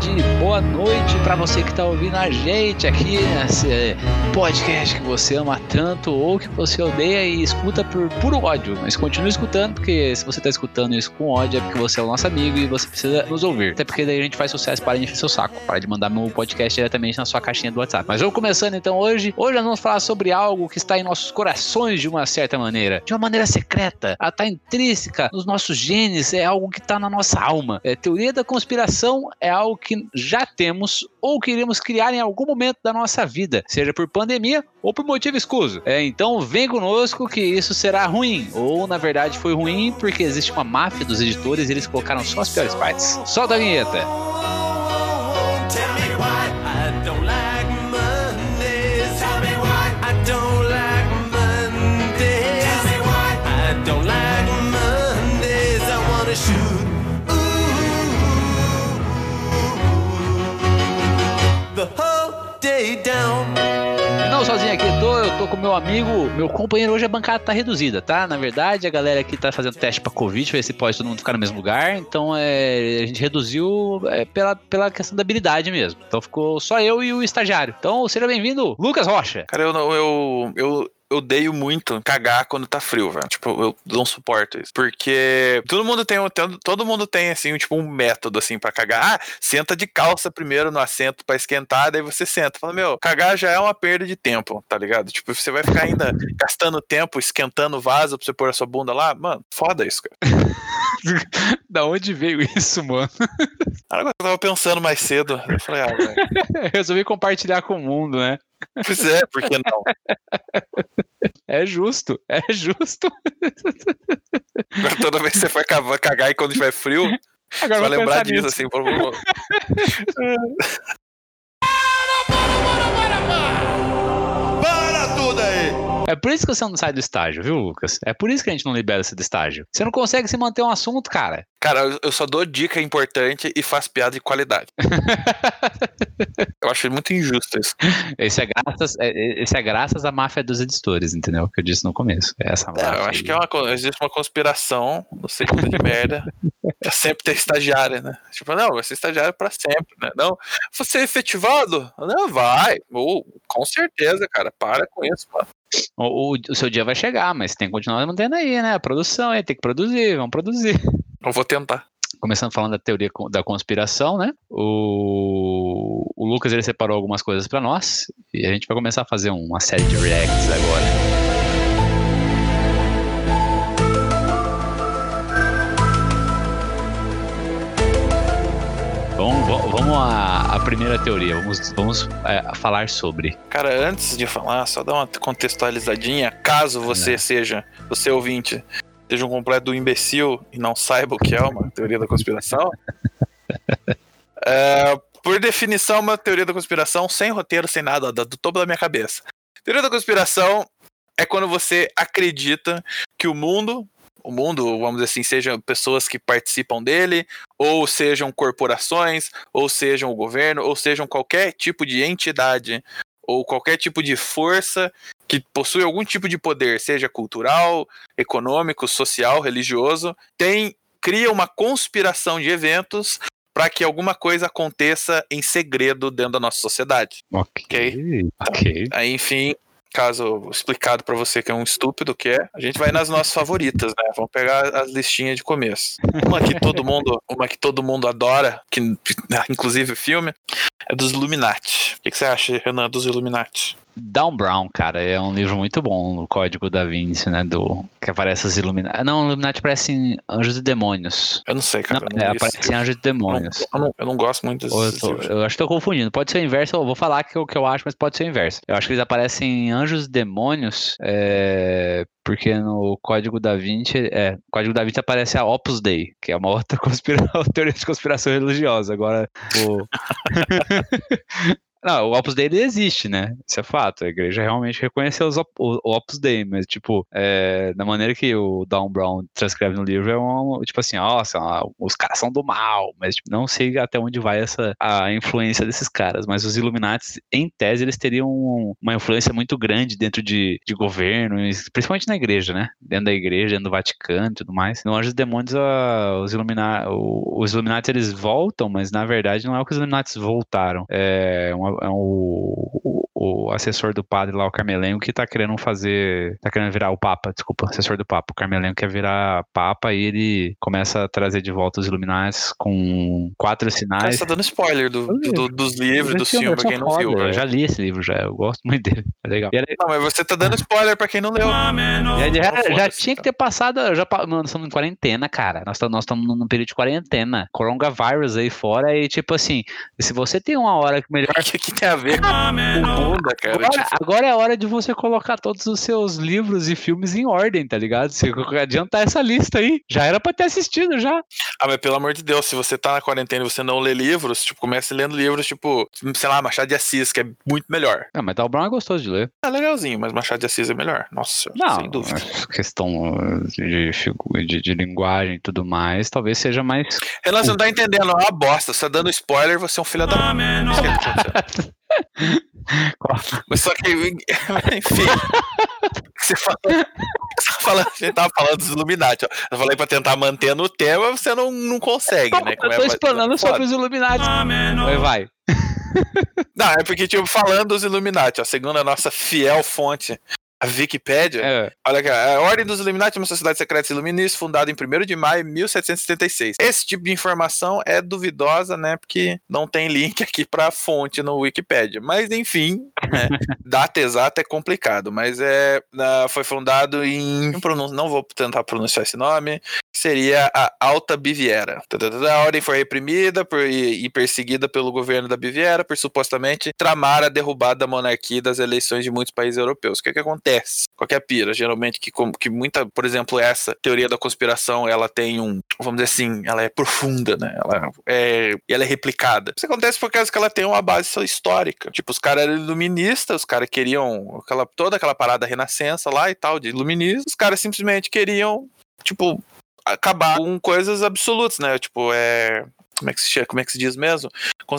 tarde, boa noite para você que está ouvindo a gente aqui nesse podcast que você ama tanto ou que você odeia e escuta por puro ódio. Mas continue escutando, porque se você está escutando isso com ódio é porque você é o nosso amigo e você precisa nos ouvir. Até porque daí a gente faz sucesso para encher seu saco, para de mandar meu podcast diretamente na sua caixinha do WhatsApp. Mas vamos começando então hoje. Hoje nós vamos falar sobre algo que está em nossos corações de uma certa maneira, de uma maneira secreta, ela está intrínseca nos nossos genes, é algo que está na nossa alma. É, teoria da conspiração é algo que já temos ou queremos criar em algum momento da nossa vida, seja por pandemia ou por motivo escuso. É, então vem conosco que isso será ruim, ou na verdade foi ruim porque existe uma máfia dos editores e eles colocaram só as piores partes. Solta a vinheta! Não sozinho aqui tô, eu tô com meu amigo, meu companheiro hoje a bancada tá reduzida, tá? Na verdade, a galera aqui tá fazendo teste pra Covid, ver se pode todo mundo ficar no mesmo lugar, então é, a gente reduziu é, pela, pela questão da habilidade mesmo. Então ficou só eu e o estagiário. Então seja bem-vindo, Lucas Rocha. Cara, eu, não- eu, eu odeio muito cagar quando tá frio, velho. Tipo, eu não suporto isso. Porque todo mundo tem, todo- mundo tem, assim, tipo, um método, assim, pra cagar. Ah, senta de calça primeiro no assento pra esquentar, daí você senta. Fala, meu, cagar já é uma perda de tempo, tá ligado? Tipo, você vai ficar ainda gastando tempo esquentando o vaso pra você pôr a sua bunda lá. Mano, foda isso, cara. da onde veio isso, mano? Agora eu tava pensando mais cedo. Eu falei, ah, velho. Resolvi compartilhar com o mundo, né? Pois é, por que não? É justo, é justo. Agora, toda vez que você for cagar e quando tiver frio, Agora Só vou lembrar disso, nisso. assim, por favor. Para tudo aí! É por isso que você não sai do estágio, viu, Lucas? É por isso que a gente não libera você do estágio. Você não consegue se manter um assunto, cara. Cara, eu- só dou dica importante e faço piada de qualidade. Eu acho muito injusto isso. Esse é graças, é- esse é graças à máfia dos editores, entendeu? Que eu disse no começo. É essa É, máfia eu acho aí. que é uma, existe uma conspiração, não sei como de merda, pra sempre ter estagiário, né? Tipo, não, vai ser estagiário pra sempre, né? Não, você é efetivado? Não, vai. Ou, com certeza, cara, para com isso, mano. O, o- seu dia vai chegar, mas tem que continuar mantendo aí, né? A produção aí, tem que produzir, vamos produzir. Eu vou tentar. Começando falando da teoria da conspiração, né? O, o Lucas ele separou algumas coisas pra nós e a gente vai começar a fazer uma série de reacts agora. Vamos, vamos- à primeira teoria. Vamos, vamos é, falar sobre. Cara, antes de falar, só dar uma contextualizadinha, caso você seja, você ouvinte, seja um completo imbecil e não saiba o que é uma teoria da conspiração. é, por definição, uma teoria da conspiração sem roteiro, sem nada, da- do topo da minha cabeça. Teoria da conspiração é quando você acredita que o mundo, o mundo, vamos dizer assim, sejam pessoas que participam dele, ou sejam corporações, ou sejam o governo, ou sejam qualquer tipo de entidade ou qualquer tipo de força que possui algum tipo de poder, seja cultural, econômico, social, religioso, tem cria uma conspiração de eventos para que alguma coisa aconteça em segredo dentro da nossa sociedade. Ok. Ok. Aí, enfim, caso explicado para você que é um estúpido que é, a gente vai nas nossas favoritas, né? Vamos pegar as listinhas de começo. Uma que todo mundo, uma que todo mundo adora, que inclusive o filme, é dos Illuminati. O que, que você acha, Renan, dos Illuminati? Down Brown, cara, é um livro muito bom, o Código da Vinci, né? Do, que aparece os Illuminati. Não, Illuminati parecem anjos e demônios. Eu não sei, Não, cara. eu não é, aparecem anjos e demônios. Eu não, eu não gosto muito desses eu, tô- eu acho que tô confundindo. Pode ser o inverso, eu vou falar que o que eu acho, mas pode ser o inverso. Eu acho que eles aparecem anjos e demônios, é, porque no Código da Vinci, é, no Código da Vinci aparece a Opus Dei, que é uma outra conspira- teoria de conspiração religiosa. Agora, o... Não, o Opus Dei existe, né? Isso é fato. A igreja realmente reconheceu os op- o, Opus Dei, mas, tipo, é, da maneira que o Don Brown transcreve no livro, é um, tipo assim, nossa, ah, os caras são do mal, mas tipo, não sei até onde vai essa a influência desses caras, mas os Illuminati, em tese, eles teriam uma influência muito grande dentro de, de governo, principalmente na igreja, né? Dentro da igreja, dentro do Vaticano e tudo mais. No Anjos e Demônios, ah, os, Illumina, o- os Illuminati, eles voltam, mas na verdade não é o que os Illuminati voltaram. É, uma- é o, o, assessor do padre lá, o Carmelengo, que tá querendo fazer. tá querendo virar o Papa, desculpa, assessor do Papa. O Carmelengo quer virar Papa e ele começa a trazer de volta os Illuminati com quatro sinais. você tá dando spoiler do, do- do- dos livros, dos Esse filme filmes, pra quem não viu. Eu já li esse livro, já. Eu gosto muito dele. É legal. Não, mas você tá dando spoiler pra quem não leu. já, já- já tinha que ter passado. Já, mano, nós estamos em quarentena, cara. Nós estamos nós estamos num período de quarentena. Coronavírus aí fora. E tipo assim, se você tem uma hora que melhor. O que, que tem a ver com bunda, cara? Agora, Tipo, agora é a hora de você colocar todos os seus livros e filmes em ordem, tá ligado? Você adiantar essa lista aí. Já era pra ter assistido já. ah, mas pelo amor de Deus, se você tá na quarentena e você não lê livros, tipo, comece lendo livros, tipo, sei lá, Machado de Assis, que é muito melhor. Não, mas Tal Brown é gostoso de ler. É legalzinho, mas Machado de Assis é melhor. Nossa, Não, sem dúvida. questão de, figu- de, de linguagem e tudo mais, talvez seja mais. Renan, você não tá entendendo, é uma bosta. Você tá dando spoiler, você é um filho da. Tá acontecendo. Mas só que, enfim. Você fala, você fala, a gente tava falando dos Illuminati, ó. Eu falei pra tentar manter no tema, você não, não consegue, né? Eu Como é- tô vai- explanando foda. sobre os Illuminati. Vai, vai. Não, é porque, tipo, falando dos Illuminati, ó, segundo a nossa fiel fonte, a Wikipédia, É, olha aqui, ó, a Ordem dos Illuminati é uma sociedade secreta iluminista fundada em 1 de maio de 1776. Esse tipo de informação é duvidosa, né, porque não tem link aqui pra fonte no Wikipédia. Mas, enfim, né, data exata é complicado, mas é, foi fundado em, não vou tentar pronunciar esse nome, seria a Alta Baviera. A ordem foi reprimida por- e, e perseguida pelo governo da Baviera por supostamente tramar a derrubada da monarquia das eleições de muitos países europeus. O que, que acontece? Qualquer pira, geralmente que, que muita, por exemplo, essa teoria da conspiração, ela tem um, vamos dizer assim, ela é profunda, né? Ela é, ela é replicada. Isso acontece por causa que ela tem uma base histórica. Tipo, os caras eram iluministas, os caras queriam aquela, toda aquela parada renascença lá e tal, de iluministas. Os caras simplesmente queriam, tipo, acabar com coisas absolutas, né? Tipo, é. Como é que se? Como é que se diz mesmo?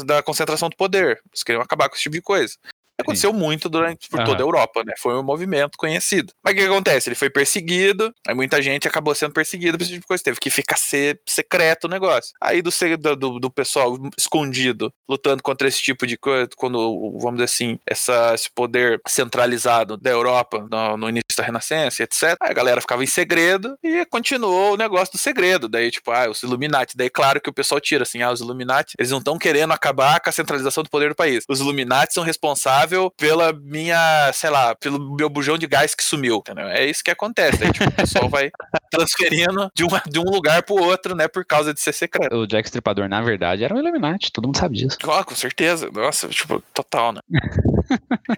Da concentração do poder. Eles queriam acabar com esse tipo de coisa. Aconteceu muito durante por Aham. toda a Europa, né? Foi um movimento conhecido. Mas o que acontece? Ele foi perseguido, aí muita gente acabou sendo perseguida por esse tipo de coisa. Teve que ficar ser secreto o negócio. Aí do, do- do pessoal escondido, lutando contra esse tipo de coisa, quando, vamos dizer assim, essa, esse poder centralizado da Europa no, no início da Renascença, etc. Aí a galera ficava em segredo e continuou o negócio do segredo. Daí, tipo, ah, os Illuminati. Daí, claro que o pessoal tira assim, ah, os Illuminati, eles não estão querendo acabar com a centralização do poder do país. Os Illuminati são responsáveis pela minha, sei lá, pelo meu bujão de gás que sumiu, entendeu? É isso que acontece. Aí, tipo, o pessoal vai transferindo de um, de um lugar pro outro, né, por causa de ser secreto. o Jack Stripador, na verdade, era um Illuminati, todo mundo sabe disso. Ah, com certeza. Nossa, tipo, total, né?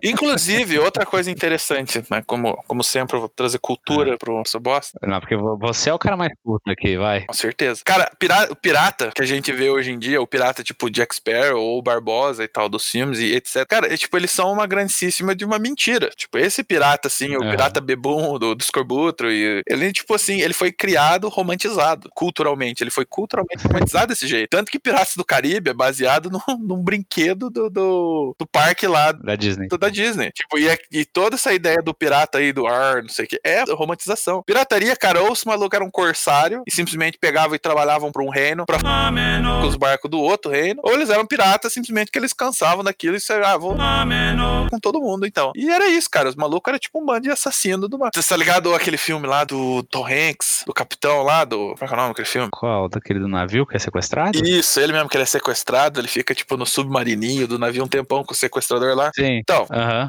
Inclusive, outra coisa interessante, né? Como, como sempre, eu vou trazer cultura pro essa bosta. Não, porque vo- você é o cara mais puto aqui, vai. Com certeza. Cara, pira- o pirata que a gente vê hoje em dia, o pirata tipo Jack Sparrow ou Barbosa e tal dos filmes e etc. Cara, é, tipo, eles são uma grandíssima de uma mentira. Tipo, esse pirata, assim, o Aham. pirata bebum do, do Scorbutro, e ele, tipo assim, ele foi criado romantizado, culturalmente. Ele foi culturalmente romantizado desse jeito. Tanto que Piratas do Caribe é baseado num, num brinquedo do, do, do parque lá Da Disney. da Disney. Tipo, e, e toda essa ideia do pirata aí, do ar, não sei o que, é romantização. Pirataria, cara, ou se o maluco era um corsário e simplesmente pegavam e trabalhavam pra um reino, pra com os barcos do outro reino, ou eles eram piratas simplesmente que eles cansavam daquilo e se ah, vou com todo mundo, então. E era isso, cara. Os malucos eram tipo um bando de assassino do mar. Você tá ligado aquele filme lá do Tom Hanks, do capitão lá, do. Como é que é o nome daquele filme? Qual? Daquele do navio que é sequestrado? Isso, ele mesmo que ele é sequestrado, ele fica tipo no submarininho do navio um tempão com o sequestrador lá. Sim. Então,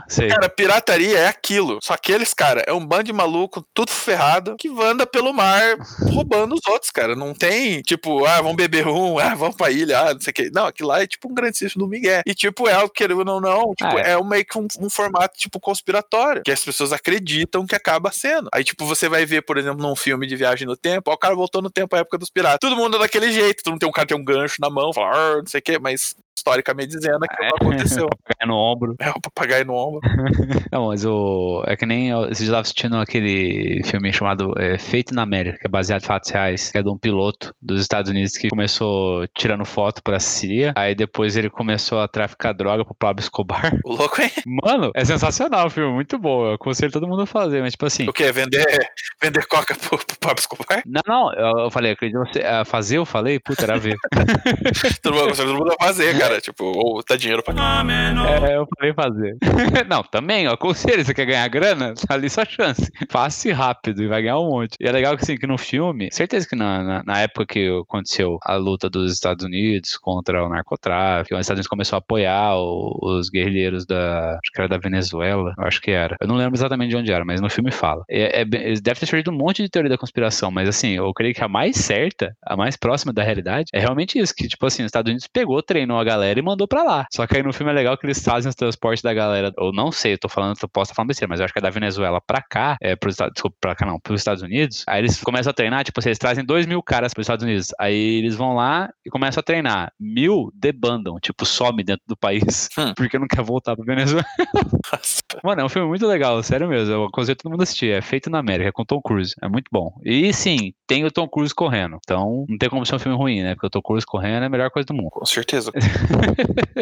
sei. Cara, pirataria é aquilo. Só que eles, cara, é um bando de maluco, tudo ferrado, que anda pelo mar roubando os outros, cara. Não tem, tipo, ah, vamos beber um, ah, vamos pra ilha, ah, não sei o que. Não, aquilo lá é tipo um grandíssimo do Miguel. E, tipo, é, querendo ou não, não, tipo, Ah, é. é, um, meio que um, um formato, tipo, conspiratório, que as pessoas acreditam que acaba sendo. Aí, tipo, você vai ver, por exemplo, num filme de viagem no tempo, ó, o cara voltou no tempo, à época dos piratas. Todo mundo é daquele jeito, todo mundo tem um cara que tem um gancho na mão, fala, não sei o que, mas historicamente dizendo que É. não aconteceu. Papagaio no ombro. É o papagaio no ombro. Não, mas o. É que nem. eu- Vocês estavam assistindo aquele filme chamado é, Feito na América, que é baseado em fatos reais, que é de um piloto dos Estados Unidos que começou tirando foto pra CIA, aí depois ele começou a traficar droga pro Pablo Escobar. O louco, hein? Mano, é sensacional o filme, muito bom. Eu aconselho todo mundo a fazer, mas tipo assim. O quê? Vender, vender coca pro, pro Pablo Escobar? Não, não, eu, falei, acredito você. ah, fazer, eu falei, puta, era ver. Todo mundo, todo mundo fazer, cara. Tipo, ou tá dinheiro pra É, eu falei fazer. não, também, ó, aconselho, você quer ganhar grana? Tá ali sua chance. Faça rápido e vai ganhar um monte. E é legal que, assim, que no filme, certeza que na, na, na época que aconteceu a luta dos Estados Unidos contra o narcotráfico, os Estados Unidos começou a apoiar o- os guerrilheiros da, acho que era da Venezuela, eu acho que era. Eu não lembro exatamente de onde era, mas no filme fala. É, é deve ter surgido um monte de teoria da conspiração, mas assim, eu creio que a mais certa, a mais próxima da realidade, é realmente isso, que tipo assim, os Estados Unidos pegou, treinou a galera e mandou pra lá. Só que aí no filme é legal que eles fazem os transportes da galera, ou não sei, eu tô falando, eu posso estar falando besteira, mas eu acho que é da Venezuela pra cá, é pros Estados, desculpa, pra cá não, pros Estados Unidos, aí eles começam a treinar, tipo assim, eles trazem dois mil caras pros Estados Unidos, aí eles vão lá e começam a treinar. Mil debandam, tipo, some dentro do país, Hum. porque não quer voltar pra Venezuela. Mano, é um filme muito legal, sério mesmo. Eu aconselho todo mundo a assistir. É feito na América, é com Tom Cruise. É muito bom. E sim, tem o Tom Cruise correndo. Então, não tem como ser um filme ruim, né? Porque o Tom Cruise correndo é a melhor coisa do mundo. Com certeza.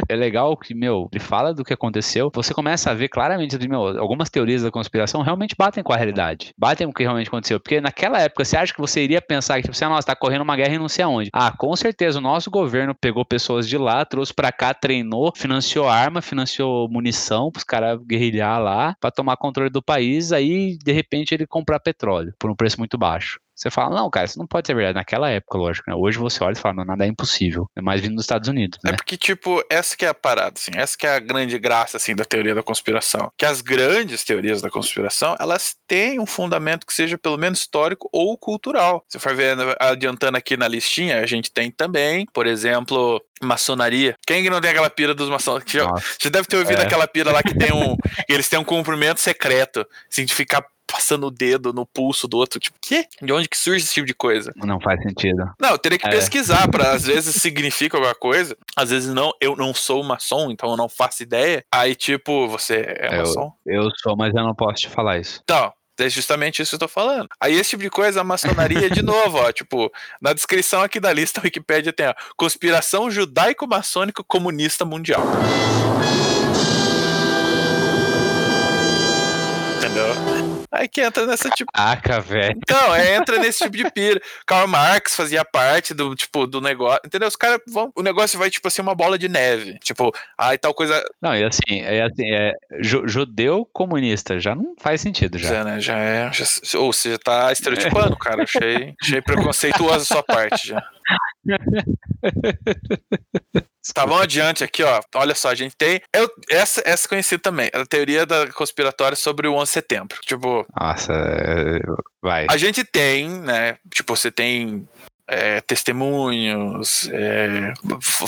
É legal que, meu, ele fala do que aconteceu. Você começa a ver claramente, meu, algumas teorias da conspiração realmente batem com a realidade. Batem com o que realmente aconteceu. Porque naquela época, você acha que você iria pensar que, tipo, assim, ah, nossa, tá correndo uma guerra e não sei aonde. Ah, com certeza, o nosso governo pegou pessoas de lá, trouxe pra cá, treinou, financiou arma, financiou munição pros caras guerrilhar lá, pra tomar controle do país, aí, de repente, ele comprar petróleo por um preço muito baixo. Você fala, não, cara, isso não pode ser verdade. Naquela época, lógico, né? Hoje você olha e fala, não, nada é impossível. É mais vindo dos Estados Unidos, É né? porque, tipo, essa que é a parada, assim, essa que é a grande graça, assim, da teoria da conspiração. Que as grandes teorias da conspiração, elas têm um fundamento que seja pelo menos histórico ou cultural. Se for ver, adiantando aqui na listinha, a gente tem também, por exemplo, maçonaria. Quem que não tem aquela pira dos maçons? Já deve ter ouvido É. aquela pira lá que tem um... eles têm um cumprimento secreto, assim, de ficar passando o dedo no pulso do outro. Tipo, quê? De onde que surge esse tipo de coisa? Não faz sentido. Não, eu teria que É. pesquisar para às vezes significa alguma coisa, às vezes não. Eu não sou maçom, então eu não faço ideia. Aí, tipo, você é Eu- maçom? Eu sou, mas eu não posso te falar isso. Então, é justamente isso que eu tô falando. Aí, esse tipo de coisa, a maçonaria, de novo, ó, tipo, na descrição aqui da lista, a Wikipédia tem, ó, conspiração judaico-maçônico comunista mundial. Entendeu? Aí que entra nessa tipo. Caraca, velho. Então, é, entra nesse tipo de pira. Karl Marx fazia parte do, tipo, do negócio. Entendeu? Os caras vão. O negócio vai, tipo assim, uma bola de neve. Tipo, ai, tal coisa. Não, e assim, é assim, é ju- judeu comunista, já não faz sentido já. Já, né? Já é. já- ou você já tá estereotipando, cara. Achei, achei preconceituoso a sua parte já. Tá, vamos adiante aqui, ó. Olha só, a gente tem. Eu, essa, essa conhecida também. A teoria da conspiratória sobre o 11 de setembro. Tipo, Nossa, é, vai. A gente tem, né? Tipo, você tem é, testemunhos, é,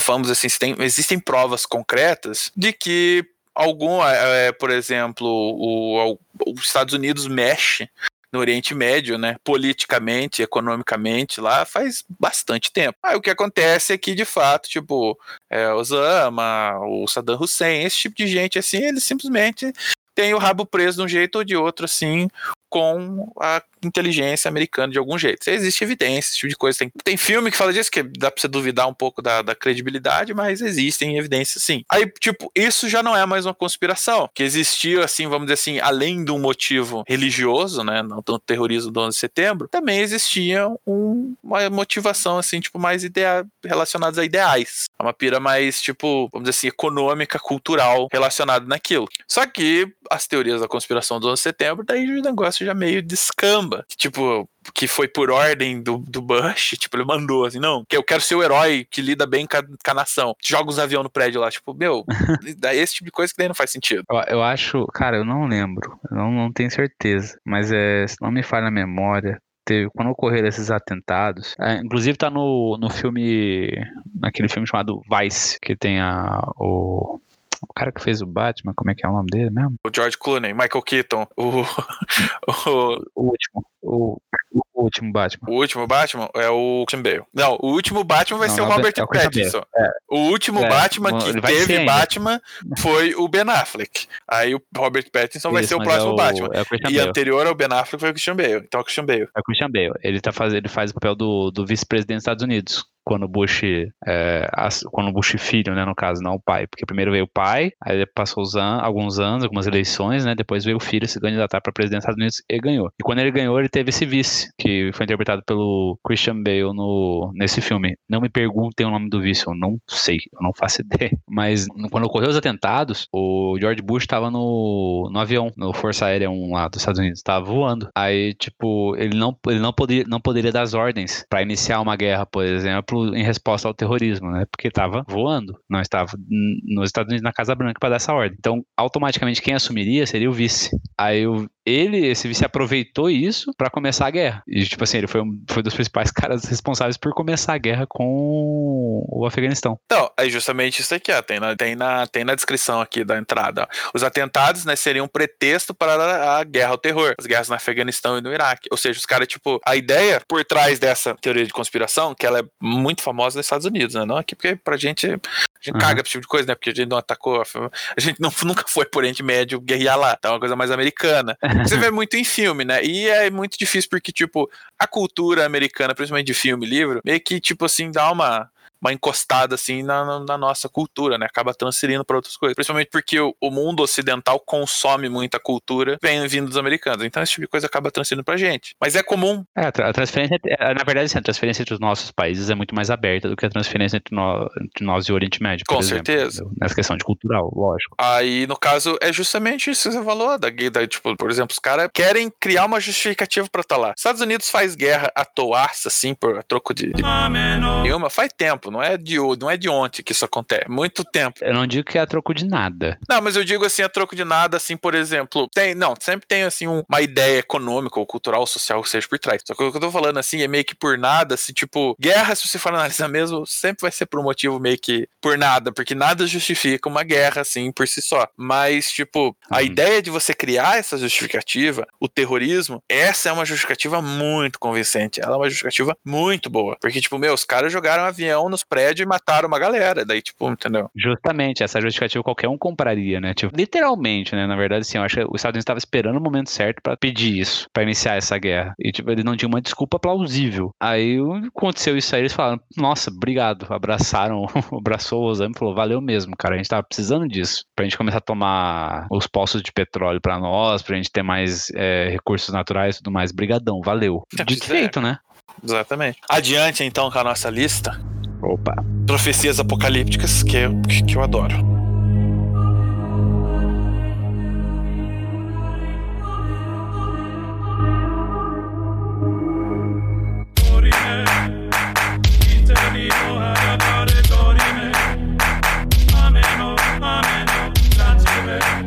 vamos assim, tem, existem provas concretas de que algum, é, por exemplo, o, o- os Estados Unidos mexe no Oriente Médio, né? Politicamente, economicamente lá faz bastante tempo. Aí o que acontece é que, de fato, tipo, é, Osama, o Saddam Hussein, esse tipo de gente assim, eles simplesmente têm o rabo preso de um jeito ou de outro, assim, com a inteligência americana de algum jeito. Existe evidência, esse tipo de coisa. Tem, tem filme que fala disso, que dá pra você duvidar um pouco da, da credibilidade, mas existem evidências sim. Aí, tipo, isso já não é mais uma conspiração. Que existia, assim, vamos dizer assim, além um motivo religioso, né, não do terrorismo do 11 de setembro, também existia um- uma motivação, assim, tipo, mais idea relacionada a ideais. É Uma pira mais, tipo, vamos dizer assim, econômica, cultural, relacionada naquilo. Só que as teorias da conspiração do 11 de setembro, daí o negócio já meio descamba. Tipo, que foi por ordem do, do Bush, tipo, ele mandou assim, não, que eu quero ser o herói que lida bem com a, com a nação. Joga os aviões no prédio lá, tipo, meu, esse tipo de coisa que daí não faz sentido. Eu, eu acho, cara, eu não lembro, eu não, não tenho certeza, mas é, se não me falha a memória, teve, quando ocorreram esses atentados, é, inclusive tá no, no filme, naquele filme chamado Vice, que tem a, o, O cara que fez o Batman, como é que é o nome dele mesmo? O George Clooney, Michael Keaton, o, o, O último. O, o último Batman. o último Batman é o Christian Bale. Não, o último Batman vai Não, ser o é Robert é o Pattinson. O último É, Batman que vai teve. Batman foi o Ben Affleck. Aí o Robert Pattinson vai Isso, ser o próximo é o, Batman. É o E anterior ao Ben Affleck foi o Christian Bale. Então é o Christian Bale. É o Christian Bale. Ele, tá faz, ele faz o papel do, do vice-presidente dos Estados Unidos. Quando Bush. É, quando Bush filho, né, no caso, não o pai. Porque primeiro veio o pai, aí passou an alguns anos, algumas eleições, né? Depois veio o filho se candidatar para presidente dos Estados Unidos e ganhou. E quando ele ganhou, ele teve esse vice, que foi interpretado pelo Christian Bale no, nesse filme. Não me perguntem o nome do vice, eu não sei, eu não faço ideia. Mas quando ocorreu os atentados, o George Bush estava no, no avião, no Força Aérea 1 lá dos Estados Unidos, estava voando. Aí, tipo, ele não, ele não, poderia, não poderia dar as ordens para iniciar uma guerra, por exemplo, em resposta ao terrorismo, né? Porque estava voando, não estava nos Estados Unidos na Casa Branca para dar essa ordem. Então, automaticamente quem assumiria seria o vice. Aí o- ele, esse vice aproveitou isso para começar a guerra. E tipo assim, ele foi um foi dos principais caras responsáveis por começar a guerra com o Afeganistão. Então, é justamente isso aqui, ó. Tem na, tem na, tem na descrição aqui da entrada. ó. Os atentados, né, seriam um pretexto para a guerra ao terror, as guerras no Afeganistão e no Iraque. Ou seja, os caras, tipo, a ideia por trás dessa teoria de conspiração, que ela é muito famosa nos Estados Unidos, né? Não aqui porque pra gente, a gente Uhum. caga pra esse tipo de coisa, né? Porque a gente não atacou, a gente não, nunca foi por Oriente Médio guerrear lá. É uma coisa mais americana. Você vê muito em filme, né? E é muito difícil porque, tipo, a cultura americana, principalmente de filme e livro, meio que, tipo assim, dá uma, uma encostada, assim, na, na- nossa cultura, né? Acaba transferindo para outras coisas. Principalmente porque o, o mundo ocidental consome muita cultura vem vindo dos americanos. Então esse tipo de coisa acaba transferindo pra gente. Mas é comum. É, a tra- a transferência, é, na verdade, assim, a transferência entre os nossos países é muito mais aberta do que a transferência entre, nó- entre nós e o Oriente Médio. por Com exemplo, certeza. entendeu? Nessa questão de cultural, lógico. Aí, no caso, é justamente isso que você falou. Da, da, tipo, por exemplo, os caras querem criar uma justificativa pra estar lá. Estados Unidos faz guerra à toaça, assim, por a troco de, de nenhuma, faz tempo. Não é de não é de ontem que isso acontece. Muito tempo. Eu não digo que é a troco de nada. Não, mas eu digo assim, a troco de nada, assim, por exemplo, tem, não, sempre tem assim um- uma ideia econômica ou cultural, social que seja por trás. Só que o que eu tô falando assim é meio que por nada, assim, tipo, guerra, se você for analisar mesmo, sempre vai ser por um motivo meio que por nada, porque nada justifica uma guerra assim por si só. Mas, tipo, a Uhum. ideia de você criar essa justificativa, o terrorismo, essa é uma justificativa muito convincente. Ela é uma justificativa muito boa. Porque, tipo, meu, os caras jogaram um avião nos prédios e mataram uma galera. Daí, tipo, entendeu? Justamente, essa justificativa qualquer um compraria, né? Tipo, literalmente, né? Na verdade, assim, eu acho que os Estados Unidos estavam esperando o momento certo pra pedir isso, pra iniciar essa guerra. E, tipo, eles não tinham uma desculpa plausível. Aí aconteceu isso aí, eles falaram, nossa, obrigado. Abraçaram, abraçou o Osama e falou, valeu mesmo, cara. A gente tava precisando disso. Pra gente começar a tomar os poços de petróleo pra nós, pra gente ter mais é, recursos naturais e tudo mais. Brigadão, valeu. Dito feito, né? Exatamente. Adiante, então, com a nossa lista. Opa. Profecias apocalípticas que eu, que eu adoro.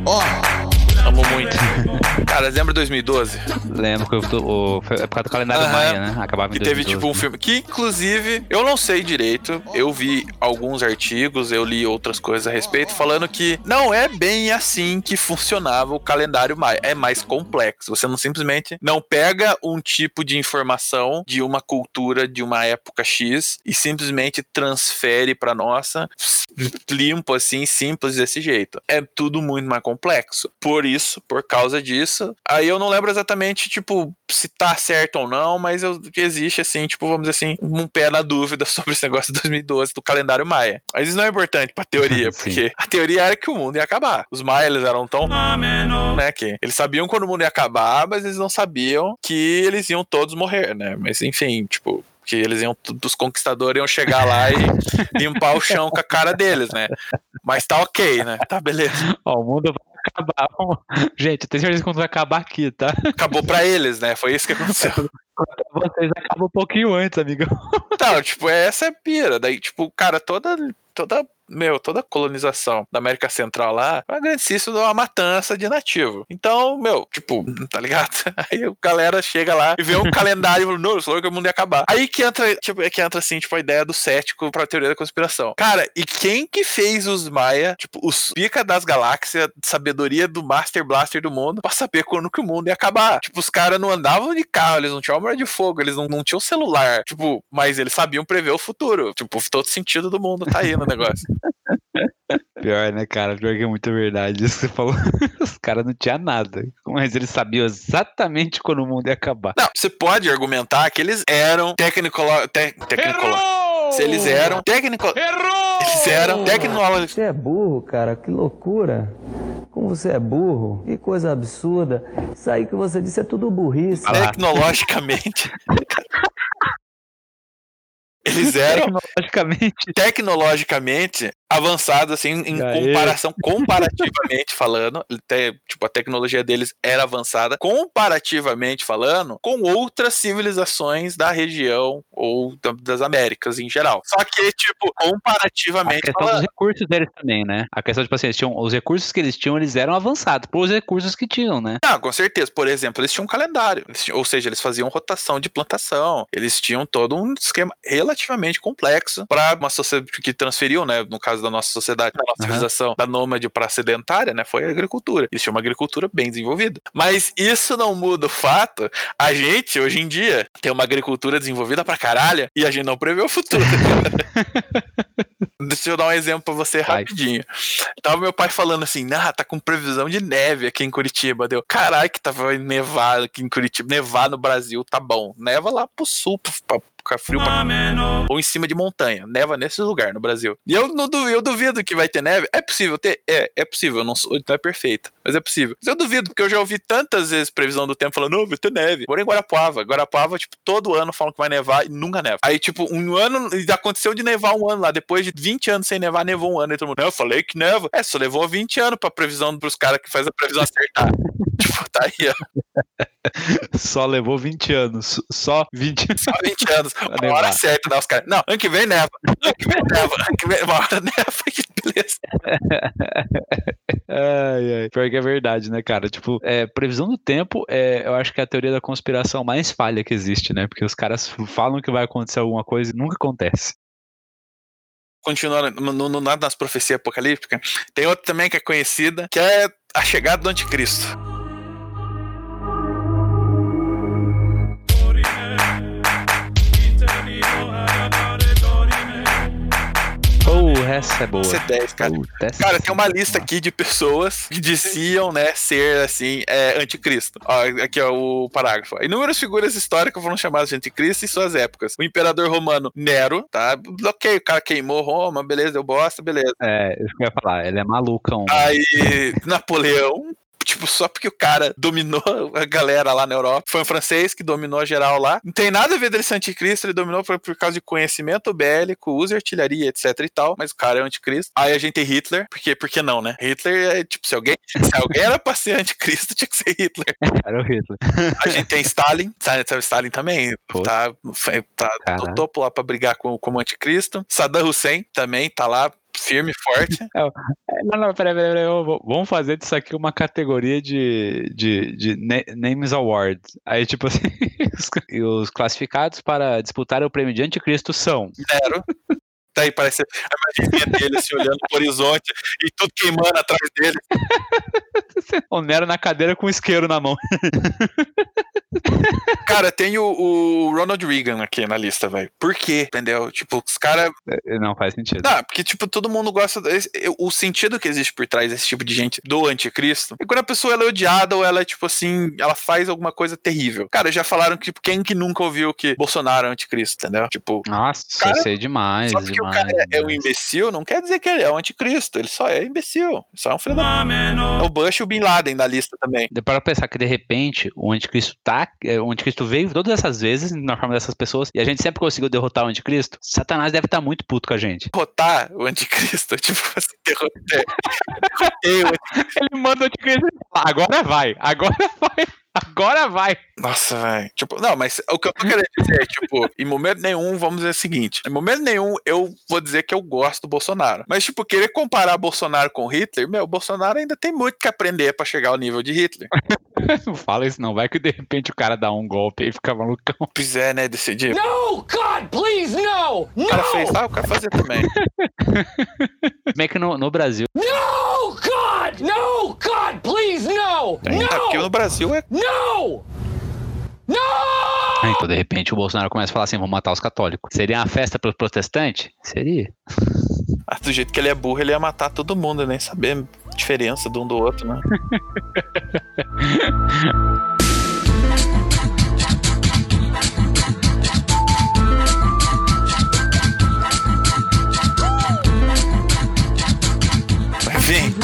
Muito. Cara, lembra 2012? Lembro que eu, o, foi- é por causa do calendário Aham. Maia, né? Acabava em Que teve 2012, tipo um né? filme. Que inclusive, eu não sei direito. Eu vi alguns artigos, eu li outras coisas a respeito, falando que não é bem assim que funcionava o calendário Maia. É mais complexo. Você não simplesmente não pega um tipo de informação de uma cultura de uma época X e simplesmente transfere pra nossa limpo assim, simples desse jeito. É tudo muito mais complexo. Por isso, por causa disso, aí eu não lembro exatamente, tipo, se tá certo ou não, mas eu, existe assim, tipo, vamos dizer assim, um pé na dúvida sobre esse negócio de 2012 do calendário maia. Mas isso não é importante pra teoria, porque a teoria era que o mundo ia acabar. Os maias, eles eram tão né, que eles sabiam quando o mundo ia acabar, mas eles não sabiam que eles iam todos morrer, né? Mas enfim, tipo, que eles iam, os conquistadores iam chegar lá e limpar o chão com a cara deles, né? Mas tá ok, né? Tá beleza. Ó, o mundo vai acabar. Gente, eu tenho certeza que o mundo vai acabar aqui, tá? Acabou pra eles, né? Foi isso que aconteceu. Vocês acabam um pouquinho antes, amigão. Então, tipo, essa é pira. Daí, tipo, cara, toda, toda meu, toda a colonização da América Central lá, é uma grandíssima uma matança de nativo. Então, meu, tipo, tá ligado? Aí a galera chega lá e vê um calendário e fala, não, falou que o mundo ia acabar. Aí que entra, tipo, é que entra assim, tipo, a ideia do cético pra teoria da conspiração. Cara, e quem que fez os Maia, tipo, os pica das galáxias, sabedoria do Master Blaster do mundo, pra saber quando que o mundo ia acabar? Tipo, os caras não andavam de carro, eles não tinham arma de fogo, eles não, não tinham celular. Tipo, mas eles sabiam prever o futuro. Tipo, todo sentido do mundo tá aí no negócio. Pior, né, cara? Pior que é muito verdade. Isso que você falou. Os caras não tinham nada. Mas eles sabiam exatamente quando o mundo ia acabar. Não, você pode argumentar que eles eram tecnicolo... Te... tecnicolo... Se eles eram técnico. Eles eram tecnólogos. Você é burro, cara, que loucura. Como você é burro, que coisa absurda. Isso aí que você disse é tudo burrice. Tecnologicamente. Eles eram Tecnologicamente. tecnologicamente avançados assim em Aê. comparação comparativamente falando, até, tipo a tecnologia deles era avançada comparativamente falando com outras civilizações da região ou da- das Américas em geral. Só que tipo A comparativamente questão dos falando, recursos deles também, né? A questão, tipo assim, eles tinham, os recursos que eles tinham, eles eram avançados os recursos que tinham, né? Ah, com certeza. Por exemplo, eles tinham um calendário. Tinham- ou seja, eles faziam rotação de plantação. Eles tinham todo um esquema relativamente complexo para uma sociedade que transferiu, né? No caso da nossa sociedade, da nossa Aham. civilização, da nômade para sedentária, né? Foi a agricultura. Eles tinham uma agricultura bem desenvolvida. Mas isso não muda o fato. A gente, hoje em dia, tem uma agricultura desenvolvida pra caralho e a gente não prevê o futuro. Deixa eu dar um exemplo pra você Vai. rapidinho. Tava meu pai falando assim, ah, tá com previsão de neve aqui em Curitiba. Deu, caralho, que tava nevar aqui em Curitiba. Nevar no Brasil, tá bom. Neva lá pro sul, pra ficar frio pra ou em cima de montanha. Neva nesse lugar no Brasil. E eu não duvido, eu duvido que vai ter neve. É possível ter? É, é possível. Não, sou- não é perfeito, mas é possível. Mas eu duvido, porque eu já ouvi tantas vezes previsão do tempo falando, não, vai ter neve. Porém, Guarapuava. Guarapuava, tipo, todo ano falam que vai nevar e nunca neva. Aí, tipo, um ano, aconteceu de nevar um ano lá. Depois de 20 anos sem nevar, nevou um ano. E todo mundo, não, eu falei que neva. É, só levou 20 anos pra previsão pros caras que faz a previsão acertar. tipo, tá aí, ó. Só levou 20 anos. Só 20 anos. Só 20 anos. Uma hora certa, né? Os caras. Não, ano que vem neva. Ano que vem neva. Ano que vem, uma hora neva. Que beleza. Ai, ai. Pior é verdade, né, cara? Tipo, é, previsão do tempo, é, eu acho que é a teoria da conspiração mais falha que existe, né? Porque os caras falam que vai acontecer alguma coisa e nunca acontece. Continuando no, no- nas profecias apocalípticas, tem outra também que é conhecida, que é a chegada do anticristo. Essa é boa. Essa é 10, cara. Puta, Cara, é tem uma lista aqui de pessoas que diziam, né, ser, assim, é, anticristo. Ó, aqui, ó, o parágrafo. Inúmeras figuras históricas foram chamadas de anticristo em suas épocas. O imperador romano Nero, tá? Ok, o cara queimou Roma, beleza, deu bosta, beleza. É, isso que eu ia falar. Ele é malucão. Aí, Napoleão, tipo, só porque o cara dominou a galera lá na Europa, foi um francês que dominou geral lá. Não tem nada a ver dele ser anticristo, ele dominou por, por causa de conhecimento bélico, uso de artilharia, etc e tal, mas o cara é o anticristo. Aí a gente tem Hitler, porque, porque não, né? Hitler é, tipo, se alguém, se alguém era pra ser anticristo, tinha que ser Hitler. Era o Hitler. A gente tem Stalin, sabe? Sabe, Stalin também Pô. tá, tá no topo lá pra brigar com, como anticristo. Saddam Hussein também tá lá, firme forte. Não, não, peraí, peraí, peraí. Vamos fazer disso aqui uma categoria de, de, de na- Names Awards. Aí, tipo assim, os, e os classificados para disputar o prêmio de Anticristo são. Nero. Daí parece a imagenzinha dele se olhando pro horizonte e tudo queimando atrás dele. O Nero na cadeira com isqueiro na mão. Cara, tem o, o Ronald Reagan aqui na lista, velho. Por quê? Entendeu? Tipo, os caras. Não faz sentido. Não, porque, tipo, todo mundo gosta. desse- o sentido que existe por trás desse tipo de gente do anticristo é quando a pessoa ela é odiada ou ela é, tipo assim, ela faz alguma coisa terrível. Cara, já falaram que, tipo, quem que nunca ouviu que Bolsonaro é anticristo, entendeu? Tipo, Nossa, Cara, eu sei demais. só porque demais, o cara é, um imbecil, não quer dizer que ele é um anticristo. Ele só é imbecil. Só é um filho da. É o Bush e o Bin Laden da lista também. Dá para pensar que de repente o anticristo tá, é, o anticristo veio todas essas vezes na forma dessas pessoas e a gente sempre conseguiu derrotar o anticristo. Satanás deve estar muito puto com a gente. derrotar o anticristo, tipo assim, derrotei, derrotei o Ele manda o anticristo agora vai, agora vai, agora vai. Nossa, velho. Tipo, não, mas o que eu tô querendo dizer é, tipo, em momento nenhum, vamos dizer o seguinte: em momento nenhum eu vou dizer que eu gosto do Bolsonaro. Mas, tipo, querer comparar Bolsonaro com Hitler, meu, o Bolsonaro ainda tem muito que aprender pra chegar ao nível de Hitler. Não fala isso não, vai que de repente o cara dá um golpe e fica malucão. Pois é, né? Decidir. No, God, please, no! O cara fez, ah, eu quero fazer também. Meio que no, no Brasil. No, God! No, God, please, no! Aqui no Brasil é. No! No! Ah, Então, de repente, o Bolsonaro começa a falar assim: vamos matar os católicos. Seria uma festa para os protestantes? Seria. ah, Do jeito que ele é burro, ele ia matar todo mundo, nem saber a diferença de um do outro, né?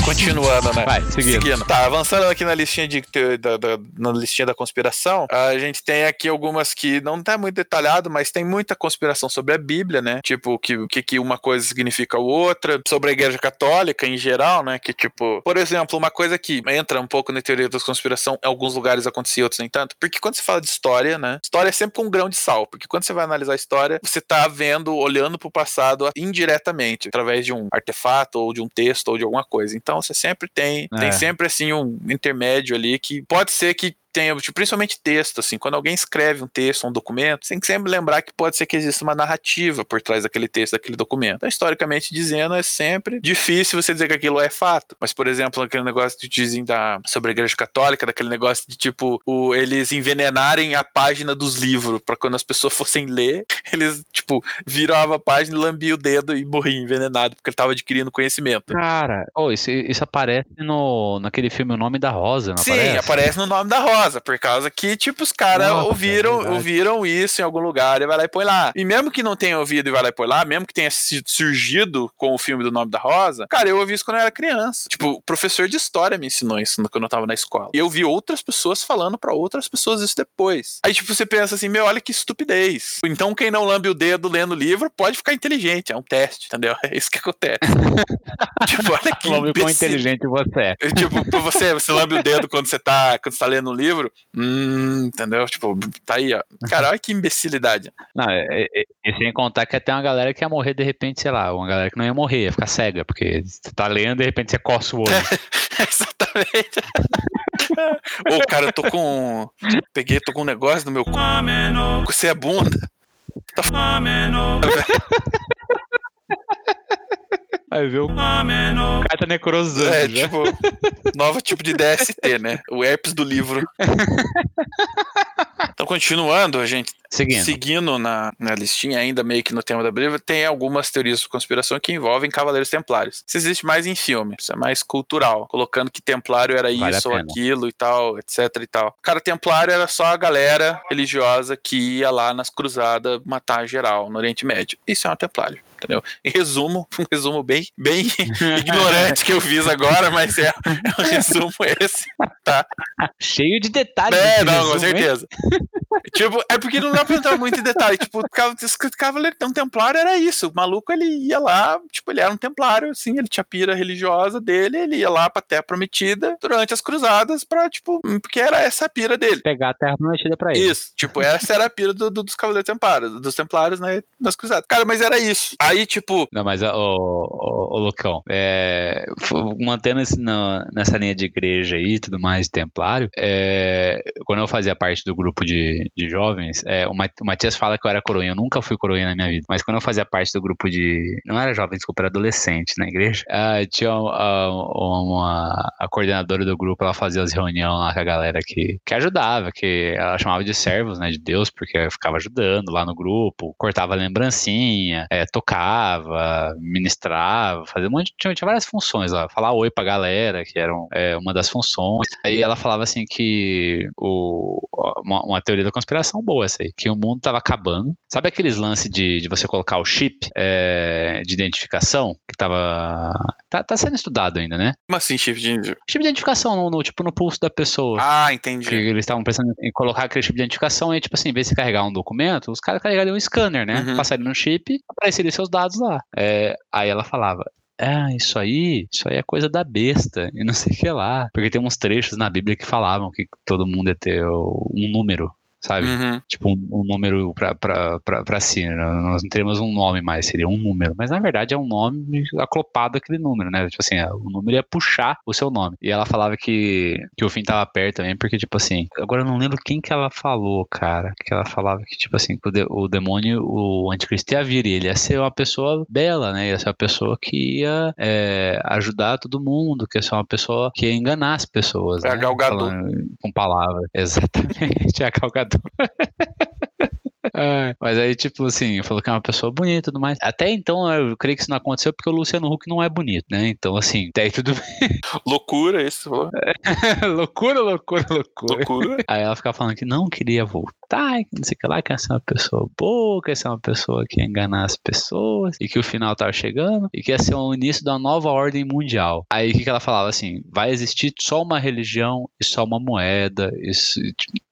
continuando, né? Vai, seguindo. Tá, avançando aqui na listinha de da, da- na listinha da conspiração, a gente tem aqui algumas que não tá muito detalhado, mas tem muita conspiração sobre a Bíblia, né? Tipo, que o que, que uma coisa significa a outra, sobre a Igreja Católica em geral, né? Que tipo, por exemplo, uma coisa que entra um pouco na teoria da conspiração, em alguns lugares acontecia, outros nem tanto, porque quando você fala de história, né? História é sempre com um grão de sal, porque quando você vai analisar a história, você tá vendo, olhando pro passado indiretamente, através de um artefato ou de um texto ou de alguma coisa. Então você sempre tem, É. tem sempre assim um intermédio ali que pode ser que tenha, tipo, principalmente texto, assim, quando alguém escreve um texto, um documento, você tem que sempre lembrar que pode ser que exista uma narrativa por trás daquele texto, daquele documento. Então, historicamente dizendo, é sempre difícil você dizer que aquilo é fato. Mas, por exemplo, aquele negócio que dizem da, sobre a Igreja Católica, daquele negócio de, tipo, o, eles envenenarem a página dos livros para quando as pessoas fossem ler, eles, tipo, viravam a página, lambiam o dedo e morriam envenenado, porque ele tava adquirindo conhecimento. Cara, oh, isso, isso aparece no, naquele filme O Nome da Rosa, não Sim, aparece? aparece no nome da Rosa, por causa que, tipo, os caras ouviram, é ouviram isso em algum lugar e vai lá e põe lá. E mesmo que não tenha ouvido e vai lá e põe lá, mesmo que tenha surgido com o filme do nome da Rosa, cara, eu ouvi isso quando eu era criança. Tipo, o professor de história me ensinou isso quando eu tava na escola. E eu vi outras pessoas falando pra outras pessoas isso depois. Aí, tipo, você pensa assim, meu, olha que estupidez. Então, quem não lambe o dedo lendo o livro pode ficar inteligente. É um teste, entendeu? É isso que acontece. tipo, olha que ver quão inteligente você é. É, Tipo, você, você lambe o dedo quando você tá, quando você tá lendo um livro. Hum, entendeu? Tipo, tá aí, ó. Cara, olha que imbecilidade. Não, é, é, é- e sem contar que até uma galera que ia morrer de repente, sei lá, uma galera que não ia morrer, ia ficar cega, porque você tá lendo e de repente você coça o olho. Exatamente. Ô, cara, eu tô com. Peguei, tô com um negócio no meu cu. Você é bunda. Aí viu? O cara tá necrosando. É, já. tipo, novo tipo de DST, né? O herpes do livro. Então, continuando, a gente Seguindo. Seguindo na, na listinha, ainda meio que no tema da Bíblia, tem algumas teorias de conspiração que envolvem Cavaleiros Templários. Isso existe mais em filme, isso é mais cultural, colocando que Templário era Vale isso ou aquilo e tal, etc e tal. Cara, Templário era só a galera religiosa que ia lá nas cruzadas matar geral no Oriente Médio. Isso é um Templário. Entendeu? Em resumo, um resumo bem, bem ignorante que eu fiz agora, mas é, é um resumo esse, tá? Cheio de detalhes. É, não, com resumo, hein? certeza. tipo, é porque não dá pra entrar muito em detalhe. Tipo, o cavaleiro um templário era isso. O maluco, ele ia lá, tipo, ele era um templário, assim, ele tinha a pira religiosa dele, ele ia lá pra Terra Prometida durante as cruzadas pra, tipo, porque era essa a pira dele. Pegar a terra prometida pra ele. Isso, tipo, essa era a pira do- do- dos cavaleiros templários, dos templários, né, nas cruzadas. Cara, mas era isso. Aí, tipo, Não, mas, ô, ô, ô, Lucão, é, mantendo esse nessa linha de igreja aí e tudo mais, templário, é, quando eu fazia parte do grupo de, de jovens, é, o, Ma- o Matias fala que eu era coroinha, eu nunca fui coroinha na minha vida, mas quando eu fazia parte do grupo de, não era jovem, desculpa, era adolescente na igreja, ah, tinha ah, uma, a coordenadora do grupo, ela fazia as reuniões lá com a galera que, que ajudava, que ela chamava de servos, né, de Deus, porque ficava ajudando lá no grupo, cortava lembrancinha, é, tocava, ministrava, fazia um monte de, tinha, tinha várias funções lá, falar oi pra galera, que eram é, uma das funções. Aí ela falava assim que o, uma, uma teoria da conspiração boa essa aí, que o mundo tava acabando. Sabe aqueles lances de, de você colocar o chip é, de identificação que tava tá, tá sendo estudado ainda, né? como assim, chifre de? Chip de identificação no, no- tipo no pulso da pessoa. Ah, Que entendi. eles estavam pensando em colocar aquele chip de identificação e, tipo assim, em vez de carregar um documento, os caras carregariam um scanner, né? Uhum. Passariam no chip, apareceriam seus dados lá. É, aí ela falava. ah, isso aí, isso aí é coisa da besta, e não sei o que lá. Porque tem uns trechos na Bíblia que falavam que todo mundo ia ter um número. Sabe? Uhum. Tipo, um, um número pra si. né? Nós não teríamos um nome mais, seria um número. Mas na verdade é um nome aclopado aquele número, né? Tipo assim, o número ia puxar o seu nome. E ela falava que, que o fim tava perto também, porque, tipo assim, agora eu não lembro quem que ela falou, cara. Que ela falava que, tipo assim, que o, de- o demônio, o anticristo ia vir, e ele ia ser uma pessoa bela, né? Ia ser uma pessoa que ia é, ajudar todo mundo, que ia ser uma pessoa que ia enganar as pessoas. É a né? Gal Gadot. Falando Com palavras. Exatamente, é a Gal É, mas aí, tipo assim, falou que é uma pessoa bonita e tudo mais. Até então, eu creio que isso não aconteceu porque o Luciano Huck não é bonito, né? Então, assim, até aí tudo Loucura isso. falou. bem. loucura, loucura, loucura. Loucura. Aí ela ficava falando que não queria voltar, e que não sei o que lá, que ia ser uma pessoa boa, que ia ser uma pessoa que ia enganar as pessoas, e que o final tava chegando, e que ia ser o início da nova ordem mundial. Aí o que, que ela falava assim? Vai existir só uma religião e só uma moeda. Isso,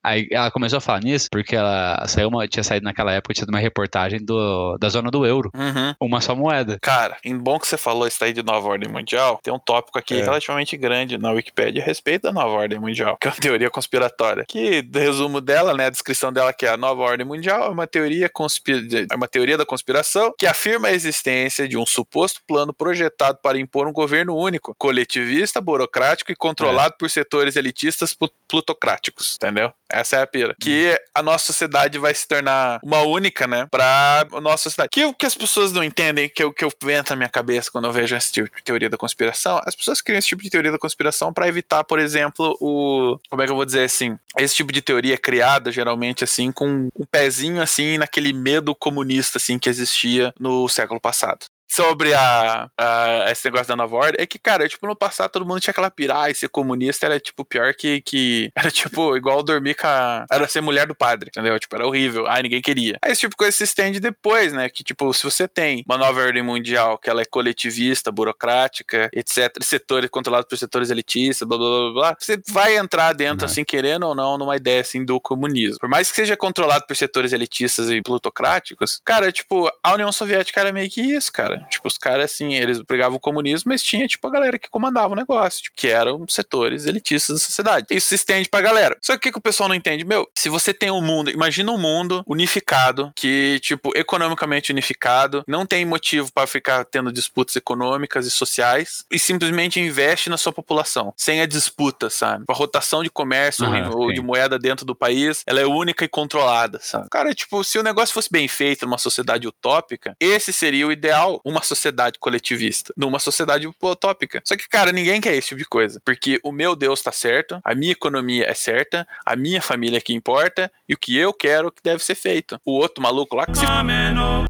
Aí ela começou a falar nisso porque ela saiu uma, tinha saído naquela época, tinha uma reportagem do, da zona do euro. Uhum. Uma só moeda. Cara, em bom que você falou isso aí de nova ordem mundial, tem um tópico aqui É. relativamente grande na Wikipedia a respeito da nova ordem mundial, que é uma teoria conspiratória. Que, resumo dela, né, a descrição dela que é a nova ordem mundial é uma teoria conspi- é uma teoria da conspiração que afirma a existência de um suposto plano projetado para impor um governo único, coletivista, burocrático e controlado por setores elitistas plutocráticos, entendeu? Essa é a pira. Que a nossa sociedade vai se tornar uma única, né? Pra nossa sociedade. Que o que as pessoas não entendem, que eu, que eu entra na minha cabeça quando eu vejo esse tipo de teoria da conspiração, as pessoas criam esse tipo de teoria da conspiração pra evitar, por exemplo, o. Como é que eu vou dizer assim? Esse tipo de teoria é criada, geralmente, assim, com um pezinho, assim, naquele medo comunista, assim, que existia no século passado sobre a, a- esse negócio da nova ordem é que, cara, tipo, no passado todo mundo tinha aquela pirar e ser comunista era, tipo, pior que, que. Era, tipo, igual dormir com a. Era ser mulher do padre, entendeu? Tipo, era horrível. Ai, ninguém queria. Aí esse tipo de coisa se estende depois, né? Que, tipo, se você tem uma nova ordem mundial que ela é coletivista, burocrática, etc., setores controlados por setores elitistas, blá blá blá blá, você vai entrar dentro, Uhum. assim, querendo ou não, numa ideia, assim, do comunismo. Por mais que seja controlado por setores elitistas e plutocráticos, cara, tipo, a União Soviética era meio que isso, cara. Tipo, os caras, assim, eles pregavam o comunismo, mas tinha, tipo, a galera que comandava o negócio, tipo, que eram setores elitistas da sociedade. Isso se estende pra galera. Só que o que, o pessoal não entende? Meu, se você tem um mundo, imagina um mundo unificado, que, tipo, economicamente unificado, não tem motivo pra ficar tendo disputas econômicas e sociais, e simplesmente investe na sua população, sem a disputa, sabe? A rotação de comércio Aham, ou sim. de moeda dentro do país, ela é única e controlada, sabe? Cara, tipo, se o negócio fosse bem feito numa sociedade utópica, esse seria o ideal, uma sociedade coletivista, numa sociedade utópica. Só que, cara, ninguém quer esse tipo de coisa, porque o meu Deus tá certo, a minha economia é certa, a minha família é que importa, e o que eu quero que deve ser feito. O outro maluco lá que se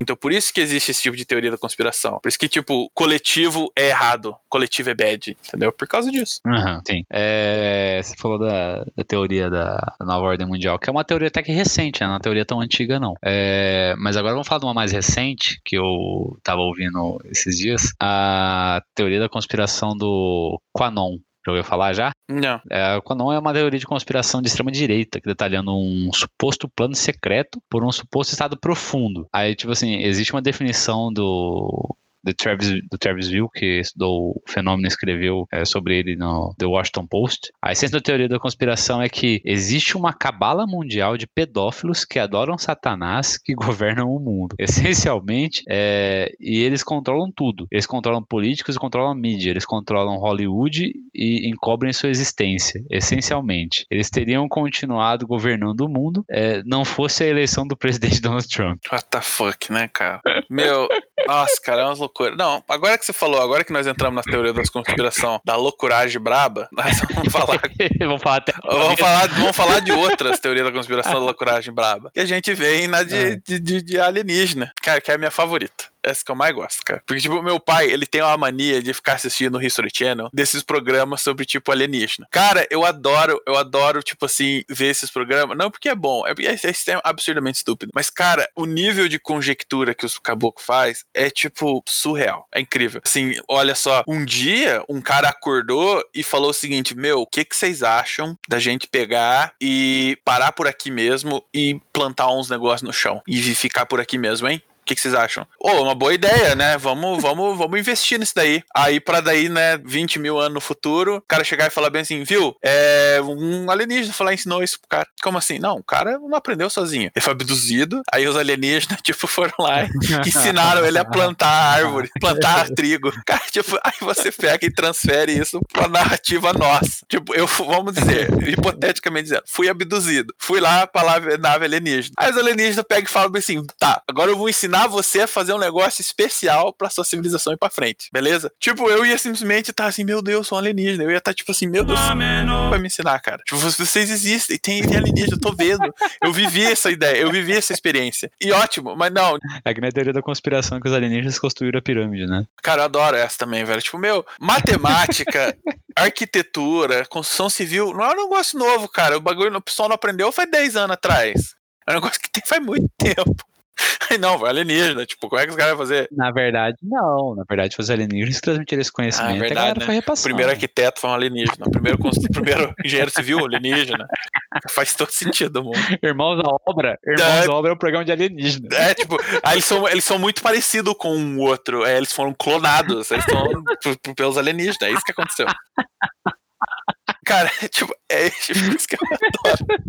então por isso que existe esse tipo de teoria da conspiração. Por isso que, tipo, coletivo é errado, coletivo é bad, entendeu? Por causa disso. Aham, sim. É, você falou da, da teoria da nova ordem mundial, que é uma teoria até que recente, né? não é uma teoria tão antiga, não. É, mas agora vamos falar de uma mais recente, que eu tava ouvindo esses dias, a teoria da conspiração do Quanon. Já ouviu falar já? Não. É, Quanon é uma teoria de conspiração de extrema direita, que detalhando um suposto plano secreto por um suposto estado profundo. Aí, tipo assim, existe uma definição do do Travis, do Travis Will, que estudou o fenômeno escreveu é, sobre ele no The Washington Post. A essência da teoria da conspiração é que existe uma cabala mundial de pedófilos que adoram Satanás que governam o mundo. Essencialmente, é, e eles controlam tudo. Eles controlam políticos controlam mídia. Eles controlam Hollywood e encobrem sua existência. Essencialmente, eles teriam continuado governando o mundo é, não fosse a eleição do presidente Donald Trump. What the fuck, né, cara? Meu, nossa, cara, é umas loucuras. Não, agora que você falou, agora que nós entramos na teoria da conspiração da loucuragem braba, nós vamos falar. Vamos falar até. Vamos falar, vamos falar de outras teorias da conspiração da loucuragem braba. Que a gente vem na de, É. de, de- de alienígena. Cara, que é a minha favorita. Essa que eu mais gosto, cara. Porque, tipo, meu pai, ele tem uma mania de ficar assistindo no History Channel desses programas sobre, tipo, alienígena. Cara, eu adoro, eu adoro, tipo assim, ver esses programas. Não porque é bom, é porque é, é absurdamente estúpido. Mas, cara, o nível de conjectura que os caboclo faz é, tipo, surreal. É incrível. Assim, olha só, um dia um cara acordou e falou o seguinte: Meu, o que, que vocês acham da gente pegar e parar por aqui mesmo e plantar uns negócios no chão? E ficar por aqui mesmo, hein? O que, que vocês acham? Ô, uma boa ideia, né? Vamos, vamos, vamos investir nisso daí. Aí, pra daí, né, 20 mil anos no futuro, o cara chegar e falar bem assim, viu? É, um alienígena falar ensinou isso pro cara. Como assim? Não, o cara não aprendeu sozinho. Ele foi abduzido, aí os alienígenas, tipo, foram lá e ensinaram ele a plantar árvore, plantar trigo. Cara, tipo, aí você pega e transfere isso pra narrativa nossa. Tipo, eu, vamos dizer, hipoteticamente dizendo, fui abduzido. Fui lá pra lá, nave alienígena. Aí os alienígenas pegam e falam bem assim, tá, agora eu vou ensinar você a fazer um negócio especial pra sua civilização ir pra frente, beleza? Tipo, eu ia simplesmente estar assim, meu Deus, sou um alienígena. Eu ia estar tipo assim, meu Deus, vai me ensinar, cara. Tipo, vocês existem, tem, tem alienígena, eu tô vendo. Eu vivi essa ideia, eu vivi essa experiência. E ótimo, mas não, É que na teoria da conspiração que os alienígenas construíram a pirâmide, né? Cara, eu adoro essa também, velho. Tipo, meu, matemática, arquitetura, construção civil, não é um negócio novo, cara. O bagulho, o pessoal não aprendeu faz 10 anos atrás. É um negócio que tem faz muito tempo. Não, vai alienígena, tipo, como é que os caras vão fazer? Na verdade, não. Na verdade, foi os alienígenas que transmitiram esse conhecimento. Ah, é e a verdade, galera né? foi O repassando. primeiro arquiteto foi um alienígena, o primeiro, o primeiro engenheiro civil, alienígena. Faz todo sentido, mano. Irmãos à obra. Irmãos É. à obra é um programa de alienígena. É, tipo, aí eles são, eles são muito parecidos com o outro. É, eles foram clonados, eles estão pelos alienígenas, é isso que aconteceu. Cara, tipo, é tipo, isso que eu adoro.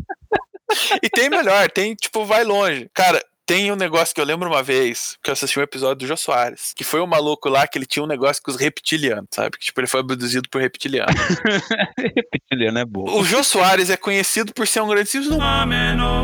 E tem melhor, tem, tipo, vai longe. Cara, tem um negócio que eu lembro uma vez, que eu assisti um episódio do Jô Soares, que foi um maluco lá que ele tinha um negócio com os reptilianos, sabe? Que, tipo, ele foi abduzido por reptiliano. Reptiliano é boa. O Jô Soares é conhecido por ser um grandíssimo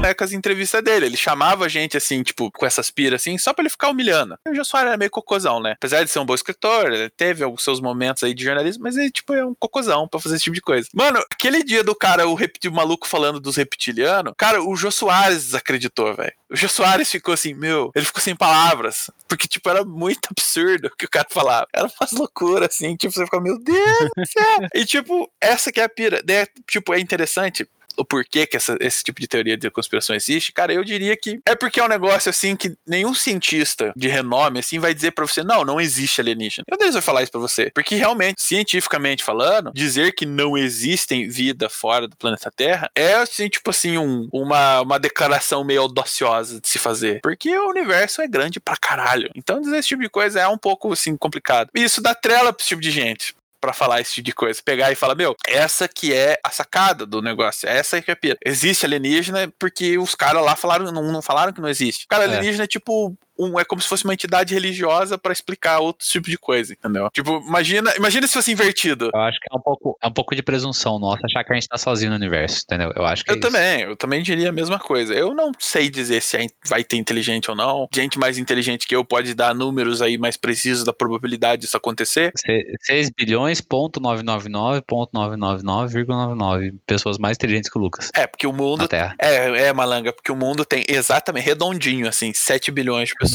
né, com as entrevistas dele. Ele chamava a gente, assim, tipo, com essas piras, assim, só pra ele ficar humilhando. E o Jô Soares era meio cocôzão, né? Apesar de ser um bom escritor, ele teve alguns seus momentos aí de jornalismo, mas ele, tipo, é um cocôzão pra fazer esse tipo de coisa. Mano, aquele dia do cara, o, reptil, o maluco falando dos reptilianos, cara, o Jô Soares desacreditou, velho. O Jô Soares ficou assim, meu, ele ficou sem palavras. Porque, tipo, era muito absurdo o que o cara falava. Era umas loucuras, assim, tipo, você fica, meu Deus do céu. E, tipo, essa que é a pira. Daí, tipo, é interessante o porquê que essa- esse tipo de teoria de conspiração existe, cara, eu diria que é porque é um negócio assim que nenhum cientista de renome assim vai dizer pra você, não, não existe alienígena. Eu vai falar isso pra você, porque realmente, cientificamente falando, dizer que não existem vida fora do planeta Terra é assim, tipo assim, um- uma, uma declaração meio audaciosa de se fazer, porque o universo é grande pra caralho. Então dizer esse tipo de coisa é um pouco assim complicado. E isso dá trela pra esse tipo de gente pra falar esse tipo de coisa. Pegar e falar, meu, essa que é a sacada do negócio, essa que é a pira. Existe alienígena porque os caras lá falaram, não, não falaram que não existe. Cara, É. alienígena é tipo. Um, é como se fosse uma entidade religiosa pra explicar outro tipo de coisa, entendeu? Tipo, imagina, imagina se fosse invertido. Eu acho que é um pouco, é um pouco de presunção nossa achar que a gente tá sozinho no universo, entendeu? Eu acho que é Eu isso. também, eu também diria a mesma coisa. Eu não sei dizer se vai ter inteligente ou não. Gente mais inteligente que eu pode dar números aí mais precisos da probabilidade disso acontecer. Se- 6 bilhões, ponto 999, ponto 999,99 pessoas mais inteligentes que o Lucas É, porque o mundo. É, é, malanga, porque o mundo tem exatamente redondinho, assim, 7 bilhões de pessoas.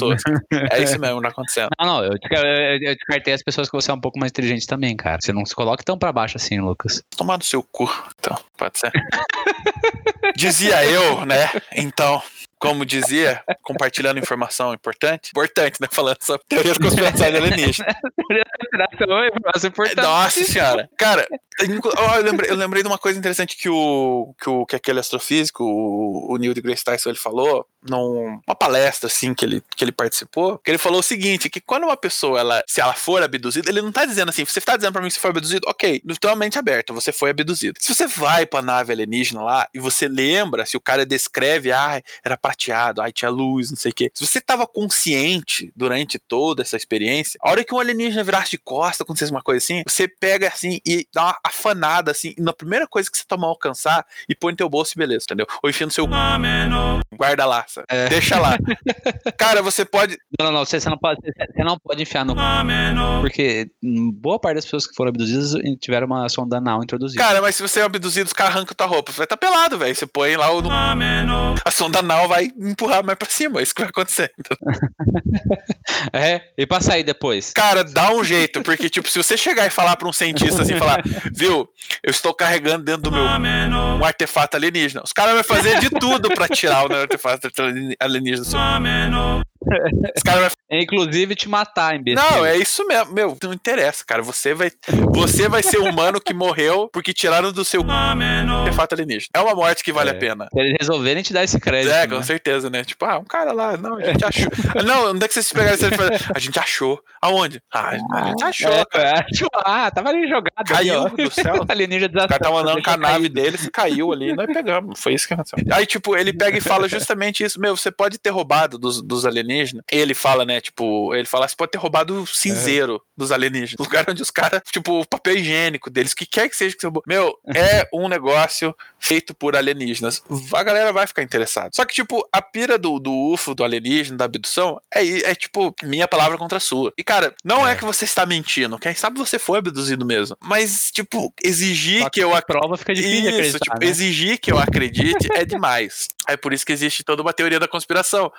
É isso mesmo tá acontecendo. Não, não, eu, eu, eu descartei as pessoas que você é um pouco mais inteligente também, cara. Você não se coloque tão pra baixo assim, Lucas. Tomar no seu cu, então, pode ser. Dizia eu, né? Então, como dizia, compartilhando informação importante. Importante, né? Falando sobre teoria da conspiração de alienígena. informação importante. Nossa senhora. Cara, eu, lembrei, eu lembrei de uma coisa interessante que o que, o, que aquele astrofísico, o, o Neil deGrasse Tyson, ele falou numa palestra assim que ele, que ele participou, que ele falou o seguinte, que quando uma pessoa, ela, se ela for abduzida, ele não tá dizendo assim, você tá dizendo pra mim que você foi abduzido? Ok, no tua mente aberta, você foi abduzido. Se você vai pra nave alienígena lá e você lembra, se o cara descreve, ah, era prateado, ai, tinha luz, não sei o quê. Se você tava consciente durante toda essa experiência, a hora que um alienígena virasse de costa, acontecesse uma coisa assim, você pega assim e dá uma afanada assim, e na primeira coisa que você tomar alcançar e põe no teu bolso e beleza, entendeu? Ou enfia no seu guarda lá? É. deixa lá. Cara, você pode. Não, não, não, você, você não pode, você, você não pode enfiar no. Porque boa parte das pessoas que foram abduzidas tiveram uma sonda anal introduzida. Cara, mas se você é abduzido, os caras arrancam tua roupa. Você vai estar pelado, velho. Você põe lá o. A sonda anal vai empurrar mais pra cima. É isso que vai acontecer. É, e pra sair depois? Cara, dá um jeito, porque, tipo, se você chegar e falar pra um cientista assim, falar, viu, eu estou carregando dentro do meu um artefato alienígena, os caras vão fazer de tudo pra tirar o artefato alienígena. Vai É, inclusive te matar, imbecil. Não, é isso mesmo. Meu, não interessa, cara. Você vai, você vai ser o humano que morreu porque tiraram do seu artefato alienígena. É uma morte que vale É. a pena. Se eles resolverem te dar esse crédito. É, com né? certeza, né? Tipo, ah, um cara lá, não, a gente achou. não, onde é que vocês pegaram esse? A gente achou. Aonde? Ah, a gente achou, É, cara. é, tipo, ah, tava ali jogado. ali, Caiu ó. do céu. Alienígena O cara tava andando com a nave caído. dele, caiu ali, nós pegamos. Foi isso que aconteceu. Aí, tipo, ele pega e fala justamente isso. Meu, você pode ter roubado dos, dos alienígenas. Ele fala, né? Tipo, ele fala, você pode ter roubado o cinzeiro dos alienígenas. Lugar onde os caras, tipo, o papel higiênico deles, o que quer que seja que você roubou. Meu, é um negócio feito por alienígenas. A galera vai ficar interessada. Só que, tipo, a pira do, do UFO, do alienígena, da abdução, é, é tipo, minha palavra contra a sua. E, cara, não é, que você está mentindo. Quem sabe você foi abduzido mesmo. Mas, tipo, exigir que eu a prova fica difícil isso, tipo, né? exigir que eu acredite é demais. É por isso que existe toda uma teoria da conspiração.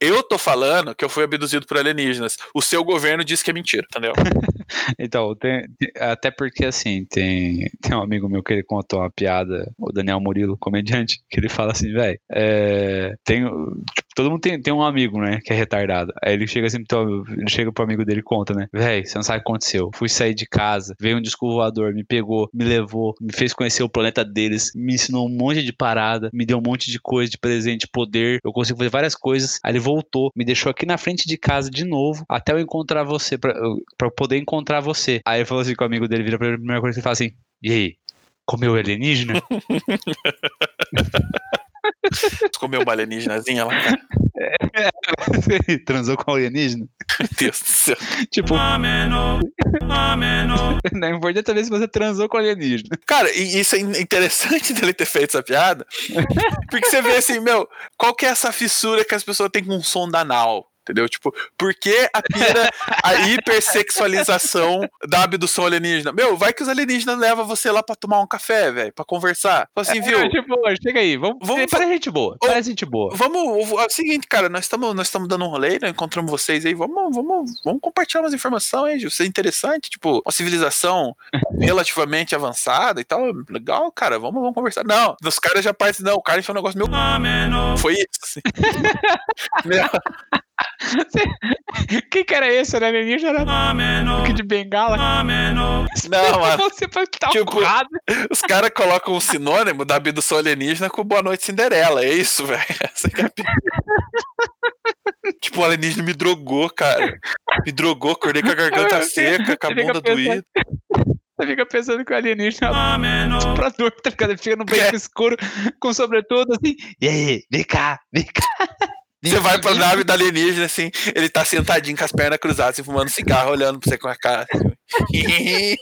Eu tô falando que eu fui abduzido por alienígenas. O seu governo diz que é mentira, entendeu? Então, tem- até porque assim, tem, tem um amigo meu que ele contou uma piada, o Daniel Murilo, comediante, que ele fala assim, velho, é, tem, tipo, todo mundo tem, tem um amigo, né, que é retardado. Aí ele chega assim, pro- ele chega pro amigo dele e conta, né, velho, você não sabe o que aconteceu. Fui sair de casa, veio um disco voador, me pegou, me levou, me fez conhecer o planeta deles, me ensinou um monte de parada, me deu um monte de coisa de presente, poder, eu consigo fazer várias coisas. Aí ele voltou, me deixou aqui na frente de casa de novo, até eu encontrar você, pra, eu- poder encontrar você. Aí ele falou assim com o amigo dele, vira pra ele, a primeira coisa que ele fala assim, e aí, comeu alienígena? Você comeu uma alienígenazinha lá, cara? Transou com alienígena? Meu Deus do céu. Tipo, não é importante saber se você transou com alienígena. Cara, e isso é in- interessante dele ter feito essa piada. Porque você vê assim, meu, qual que é essa fissura que as pessoas têm com um som anal? Entendeu? Tipo, por que a pira, a hipersexualização da abdução alienígena? Meu, vai que os alienígenas levam você lá pra tomar um café, velho, pra conversar. Fala assim, viu? É, tipo, chega aí, vamos, Vamos parece gente boa, Ô, parece gente boa. Vamos, é o seguinte, cara, nós estamos nós estamos dando um rolê, né, encontramos vocês aí, vamos, vamos, vamos compartilhar umas informações aí, Gil. Isso é interessante, tipo, uma civilização relativamente avançada e tal, legal, cara, vamos, vamos conversar. Não, os caras já partem, não, o cara foi um negócio meu. Foi isso, assim. Meu, Quem que era esse? Era alienígena? Era Duque de Bengala? não, mano, Você que tá Tipo, os caras colocam um sinônimo da abdução alienígena com Boa Noite Cinderela, é isso, velho. É Tipo, o alienígena me drogou, cara. Me drogou, acordei com a garganta seca, com a bunda doída. Você fica pensando que o alienígena é um estuprador, tá ligado? Ele fica no peito escuro, com sobretudo, assim. E aí, vem cá, vem cá. Você vai pra nave da alienígena, assim, ele tá sentadinho com as pernas cruzadas, assim, fumando cigarro, olhando pra você com a cara. assim.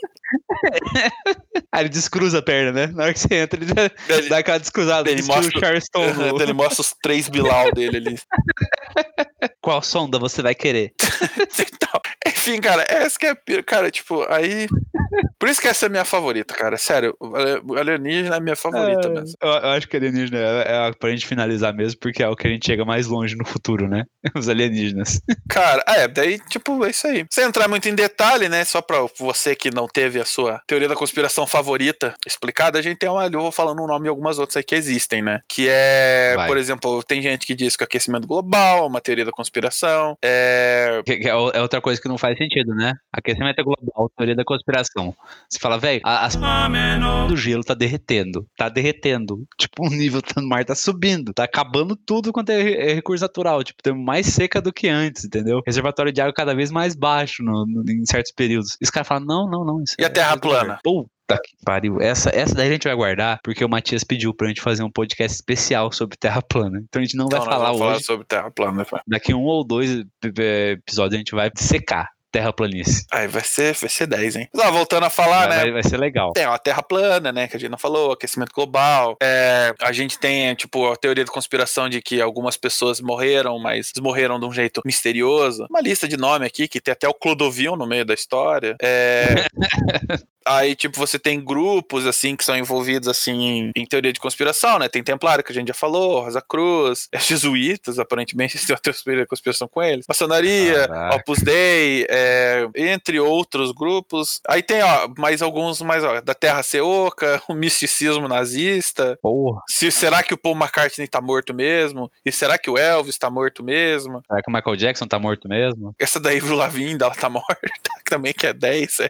Aí ele descruza a perna, né? Na hora que você entra, ele dá- Ele- dá aquela descruzada. ele mostra- Charleston. Então ele mostra os três Bilal dele ali. Qual sonda você vai querer? Enfim, cara, essa que é. Cara, tipo, aí. Por isso que essa é a minha favorita, cara. Sério, alienígena é a minha favorita mesmo. Eu, eu acho que alienígena é, é pra gente finalizar mesmo, porque é o que a gente chega mais longe no futuro, né? Os alienígenas. Cara, é, daí, tipo, é isso aí. Sem entrar muito em detalhe, né? Só pra você que não teve a sua teoria da conspiração favorita explicada, a gente tem uma. Eu vou falando o nome de algumas outras aí que existem, né? Que é, Vai. por exemplo, tem gente que diz que o aquecimento global é uma teoria da conspiração. É. Que, que é, é outra coisa que não faz sentido, né? Aquecimento global, teoria da conspiração. Você fala, velho, as do gelo tá derretendo. Tá derretendo. Tipo, o nível do mar tá subindo. Tá acabando tudo quanto é, é recurso natural. Tipo, tem mais seca do que antes, entendeu? Reservatório de água cada vez mais baixo no- no- em certos períodos. E os caras falam, não, não, não. E a é- Terra é plana? Puta que pariu. Essa, essa daí a gente vai guardar, porque o Matias pediu pra gente fazer um podcast especial sobre Terra plana. Então a gente não vai Então, nós falar hoje. falar sobre Terra plana. né? Daqui um ou dois eh, episódios a gente vai secar terraplanice. Aí vai ser, vai ser 10, hein? Mas, ó, voltando a falar, vai, né? vai- vai ser legal. Tem a Terra plana, né? Que a gente não falou, aquecimento global. É, a gente tem, tipo, a teoria da conspiração de que algumas pessoas morreram, mas morreram de um jeito misterioso. Uma lista de nome aqui, que tem até o Clodovil no meio da história. É, Aí, tipo, você tem grupos, assim, que são envolvidos, assim, em, teoria de conspiração, né? Tem Templário, que a gente já falou, Rosa Cruz, é, jesuítas, aparentemente, tem uma teoria de conspiração com eles. Maçonaria, Caraca. Opus Dei, é, entre outros grupos. Aí tem, ó, mais alguns, mais, ó, da Terra Ser Oca, o misticismo nazista. Porra. Se, será que o Paul McCartney tá morto mesmo? E será que o Elvis tá morto mesmo? Será que o Michael Jackson tá morto mesmo? Essa da Avril Lavigne, ela tá morta, que também que é 10, é,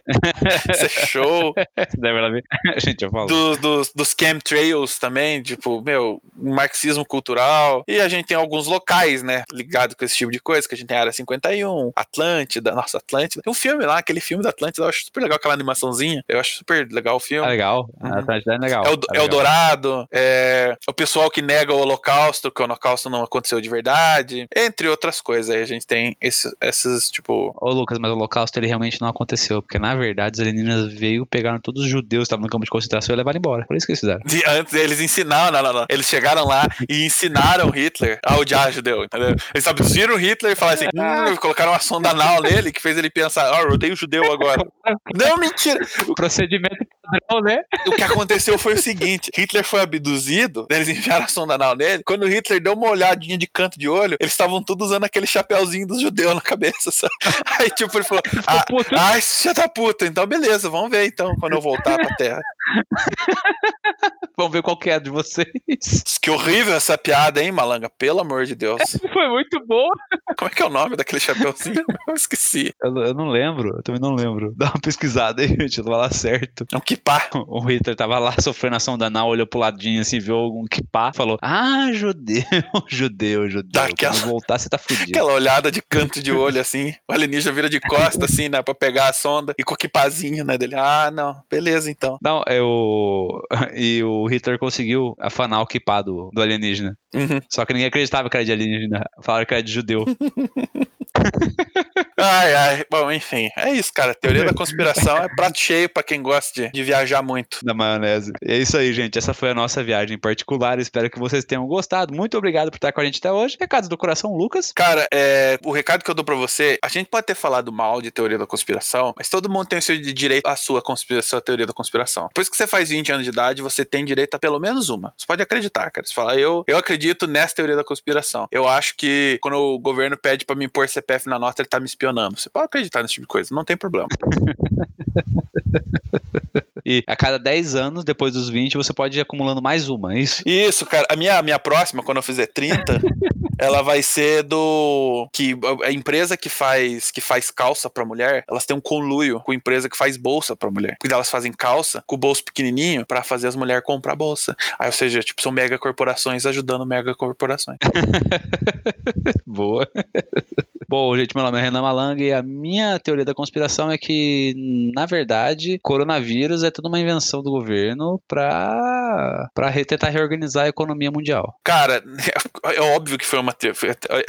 isso é show. A gente já falou. Do- dos, dos chemtrails também, tipo, meu, marxismo cultural. E a gente tem alguns locais, né, ligado com esse tipo de coisa, que a gente tem a Área 51, Atlântida, nossa, Atlântida. Tem um filme lá, aquele filme da Atlântida, eu acho super legal aquela animaçãozinha. Eu acho super legal o filme. legal. Uhum. Atlântida é legal. É o, Tá é. Dourado, é o pessoal que nega o Holocausto, que o Holocausto não aconteceu de verdade, entre outras coisas. Aí a gente tem esses, esses tipo. Ô, Lucas, mas o Holocausto ele realmente não aconteceu, porque na verdade os alienígenas veio, pegaram todos os judeus que estavam no campo de concentração e levaram embora. Por isso que eles fizeram. de- antes eles ensinaram, não, não, não. Eles chegaram lá e ensinaram Hitler a odiar judeu, entendeu? Eles abduziram Hitler e falaram assim, hum, colocaram uma sonda anal nele que fez ele pensar, ó, eu odeio judeu agora. Não, mentira. O procedimento padrão, né? O que aconteceu foi o seguinte: Hitler foi abduzido, eles enviaram a sonda anal nele. Quando Hitler deu uma olhadinha de canto de olho, eles estavam todos usando aquele chapéuzinho dos judeus na cabeça. sabe? Aí, tipo, ele falou: Ah, puto. ah esse já tá puta. Então, beleza, vamos ver então quando eu voltar pra terra. Vamos ver qual que é a de vocês. Que horrível essa piada, hein, malanga? Pelo amor de Deus. Foi muito boa. Como é que é o nome daquele chapéuzinho? Eu esqueci. Eu, eu não lembro, eu também não lembro. Dá uma pesquisada aí, gente, eu vou lá certo. É um O Hitler tava lá sofrendo ação danal, olhou pro ladinho assim, viu algum kipá, falou: Ah, judeu, judeu, judeu. Dá aquela- Quando voltar, você tá fudido. Aquela olhada de canto de olho, assim. O alienígena vira de costa, assim, né? Pra pegar a sonda. E com o kipazinho, né? Dele. Ah, não. Beleza, então. Não, é o. E o Hitler conseguiu afanar o kipá do, do alienígena. Uhum. Só que ninguém acreditava que era de alienígena. Falaram que era de judeu. Ai, ai. Bom, enfim. É isso, cara. Teoria da conspiração é prato cheio pra quem gosta de, de viajar muito. da maionese. É isso aí, gente. Essa foi a nossa viagem particular. Espero que vocês tenham gostado. Muito obrigado por estar com a gente até hoje. Recados do coração, Lucas. Cara, é, o recado que eu dou pra você, a gente pode ter falado mal de teoria da conspiração, mas todo mundo tem o seu direito à sua conspiração, à teoria da conspiração. Depois que você faz 20 anos de idade, você tem direito a pelo menos uma. Você pode acreditar, cara. Você fala, eu, eu acredito nessa teoria da conspiração. Eu acho que quando o governo pede pra me pôr CPF na nota, ele tá me espionando. Você pode acreditar nesse tipo de coisa, não tem problema. E a cada 10 anos, depois dos 20, você pode ir acumulando mais uma, é isso? Isso, cara. A minha, a minha próxima, quando eu fizer 30, ela vai ser do. que A empresa que faz, que faz calça pra mulher, elas têm um conluio com a empresa que faz bolsa pra mulher. Porque elas fazem calça com o bolso pequenininho pra fazer as mulheres comprar bolsa. Aí, ou seja, tipo, são mega corporações ajudando mega corporações. Boa. Bom, gente, meu nome é Renan Malanga e a minha teoria da conspiração é que, na verdade, coronavírus é tudo uma invenção do governo pra, tentar reorganizar a economia mundial. Cara, é óbvio que foi uma.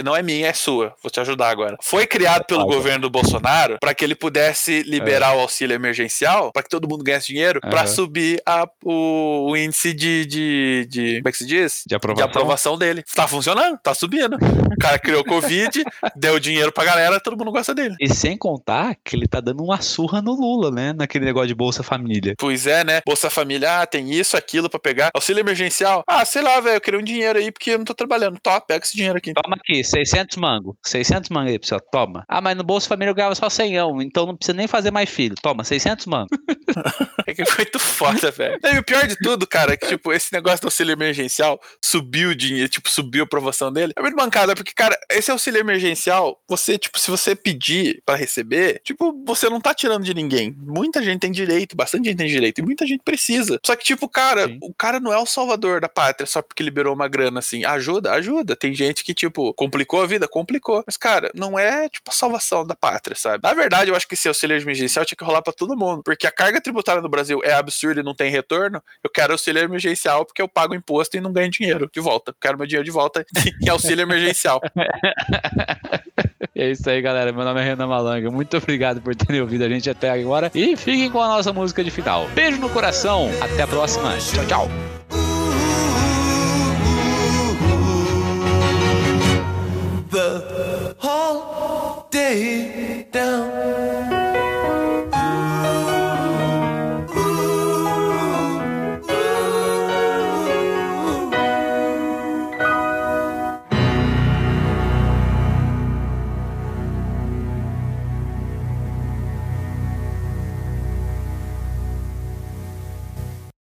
Não é minha, é sua. Vou te ajudar agora. Foi criado pelo Ah, tá. governo do Bolsonaro para que ele pudesse liberar o auxílio emergencial, para que todo mundo ganhasse dinheiro, para Aham. subir a- o, o índice de, de, de. Como é que se diz? De aprovação. De aprovação dele. Tá funcionando, tá subindo. O cara criou Covid, deu dinheiro pra galera, todo mundo gosta dele. E sem contar que ele tá dando uma surra no Lula, né? Naquele negócio de Bolsa Família. Pois é, né? Bolsa Família, ah, tem isso, aquilo pra pegar. Auxílio emergencial, ah, sei lá, velho, eu queria um dinheiro aí porque eu não tô trabalhando. Tó, pega esse dinheiro aqui. Toma aqui, 600 mango. 600 mango aí, pessoal. Toma. Ah, mas no Bolsa Família eu ganhava só 100, então não precisa nem fazer mais filho. Toma, 600 mango. É que foi muito foda, velho. E o pior de tudo, cara, é que, tipo, esse negócio do auxílio emergencial subiu o dinheiro, tipo, subiu a aprovação dele. É muito bancada, porque, cara, esse auxílio emergencial, você, tipo, se você pedir pra receber, tipo, você não tá tirando de ninguém. Muita gente tem direito, bastante gente tem direito, e muita gente precisa. Só que, tipo, cara, Sim. o cara não é o salvador da pátria só porque liberou uma grana, assim. Ajuda, ajuda. Tem gente que, tipo, complicou a vida, complicou. Mas, cara, não é, tipo, a salvação da pátria, sabe? Na verdade, eu acho que esse auxílio emergencial tinha que rolar pra todo mundo. Porque a carga tributária no Brasil é absurda e não tem retorno. Eu quero auxílio emergencial porque eu pago imposto e não ganho dinheiro de volta. Quero meu dinheiro de volta em auxílio emergencial. E é isso aí, galera. Meu nome é Renan Malanga. Muito obrigado por terem ouvido a gente até agora. E fiquem com a nossa música de final. Beijo no coração. Até a próxima. Tchau, tchau. the whole day down.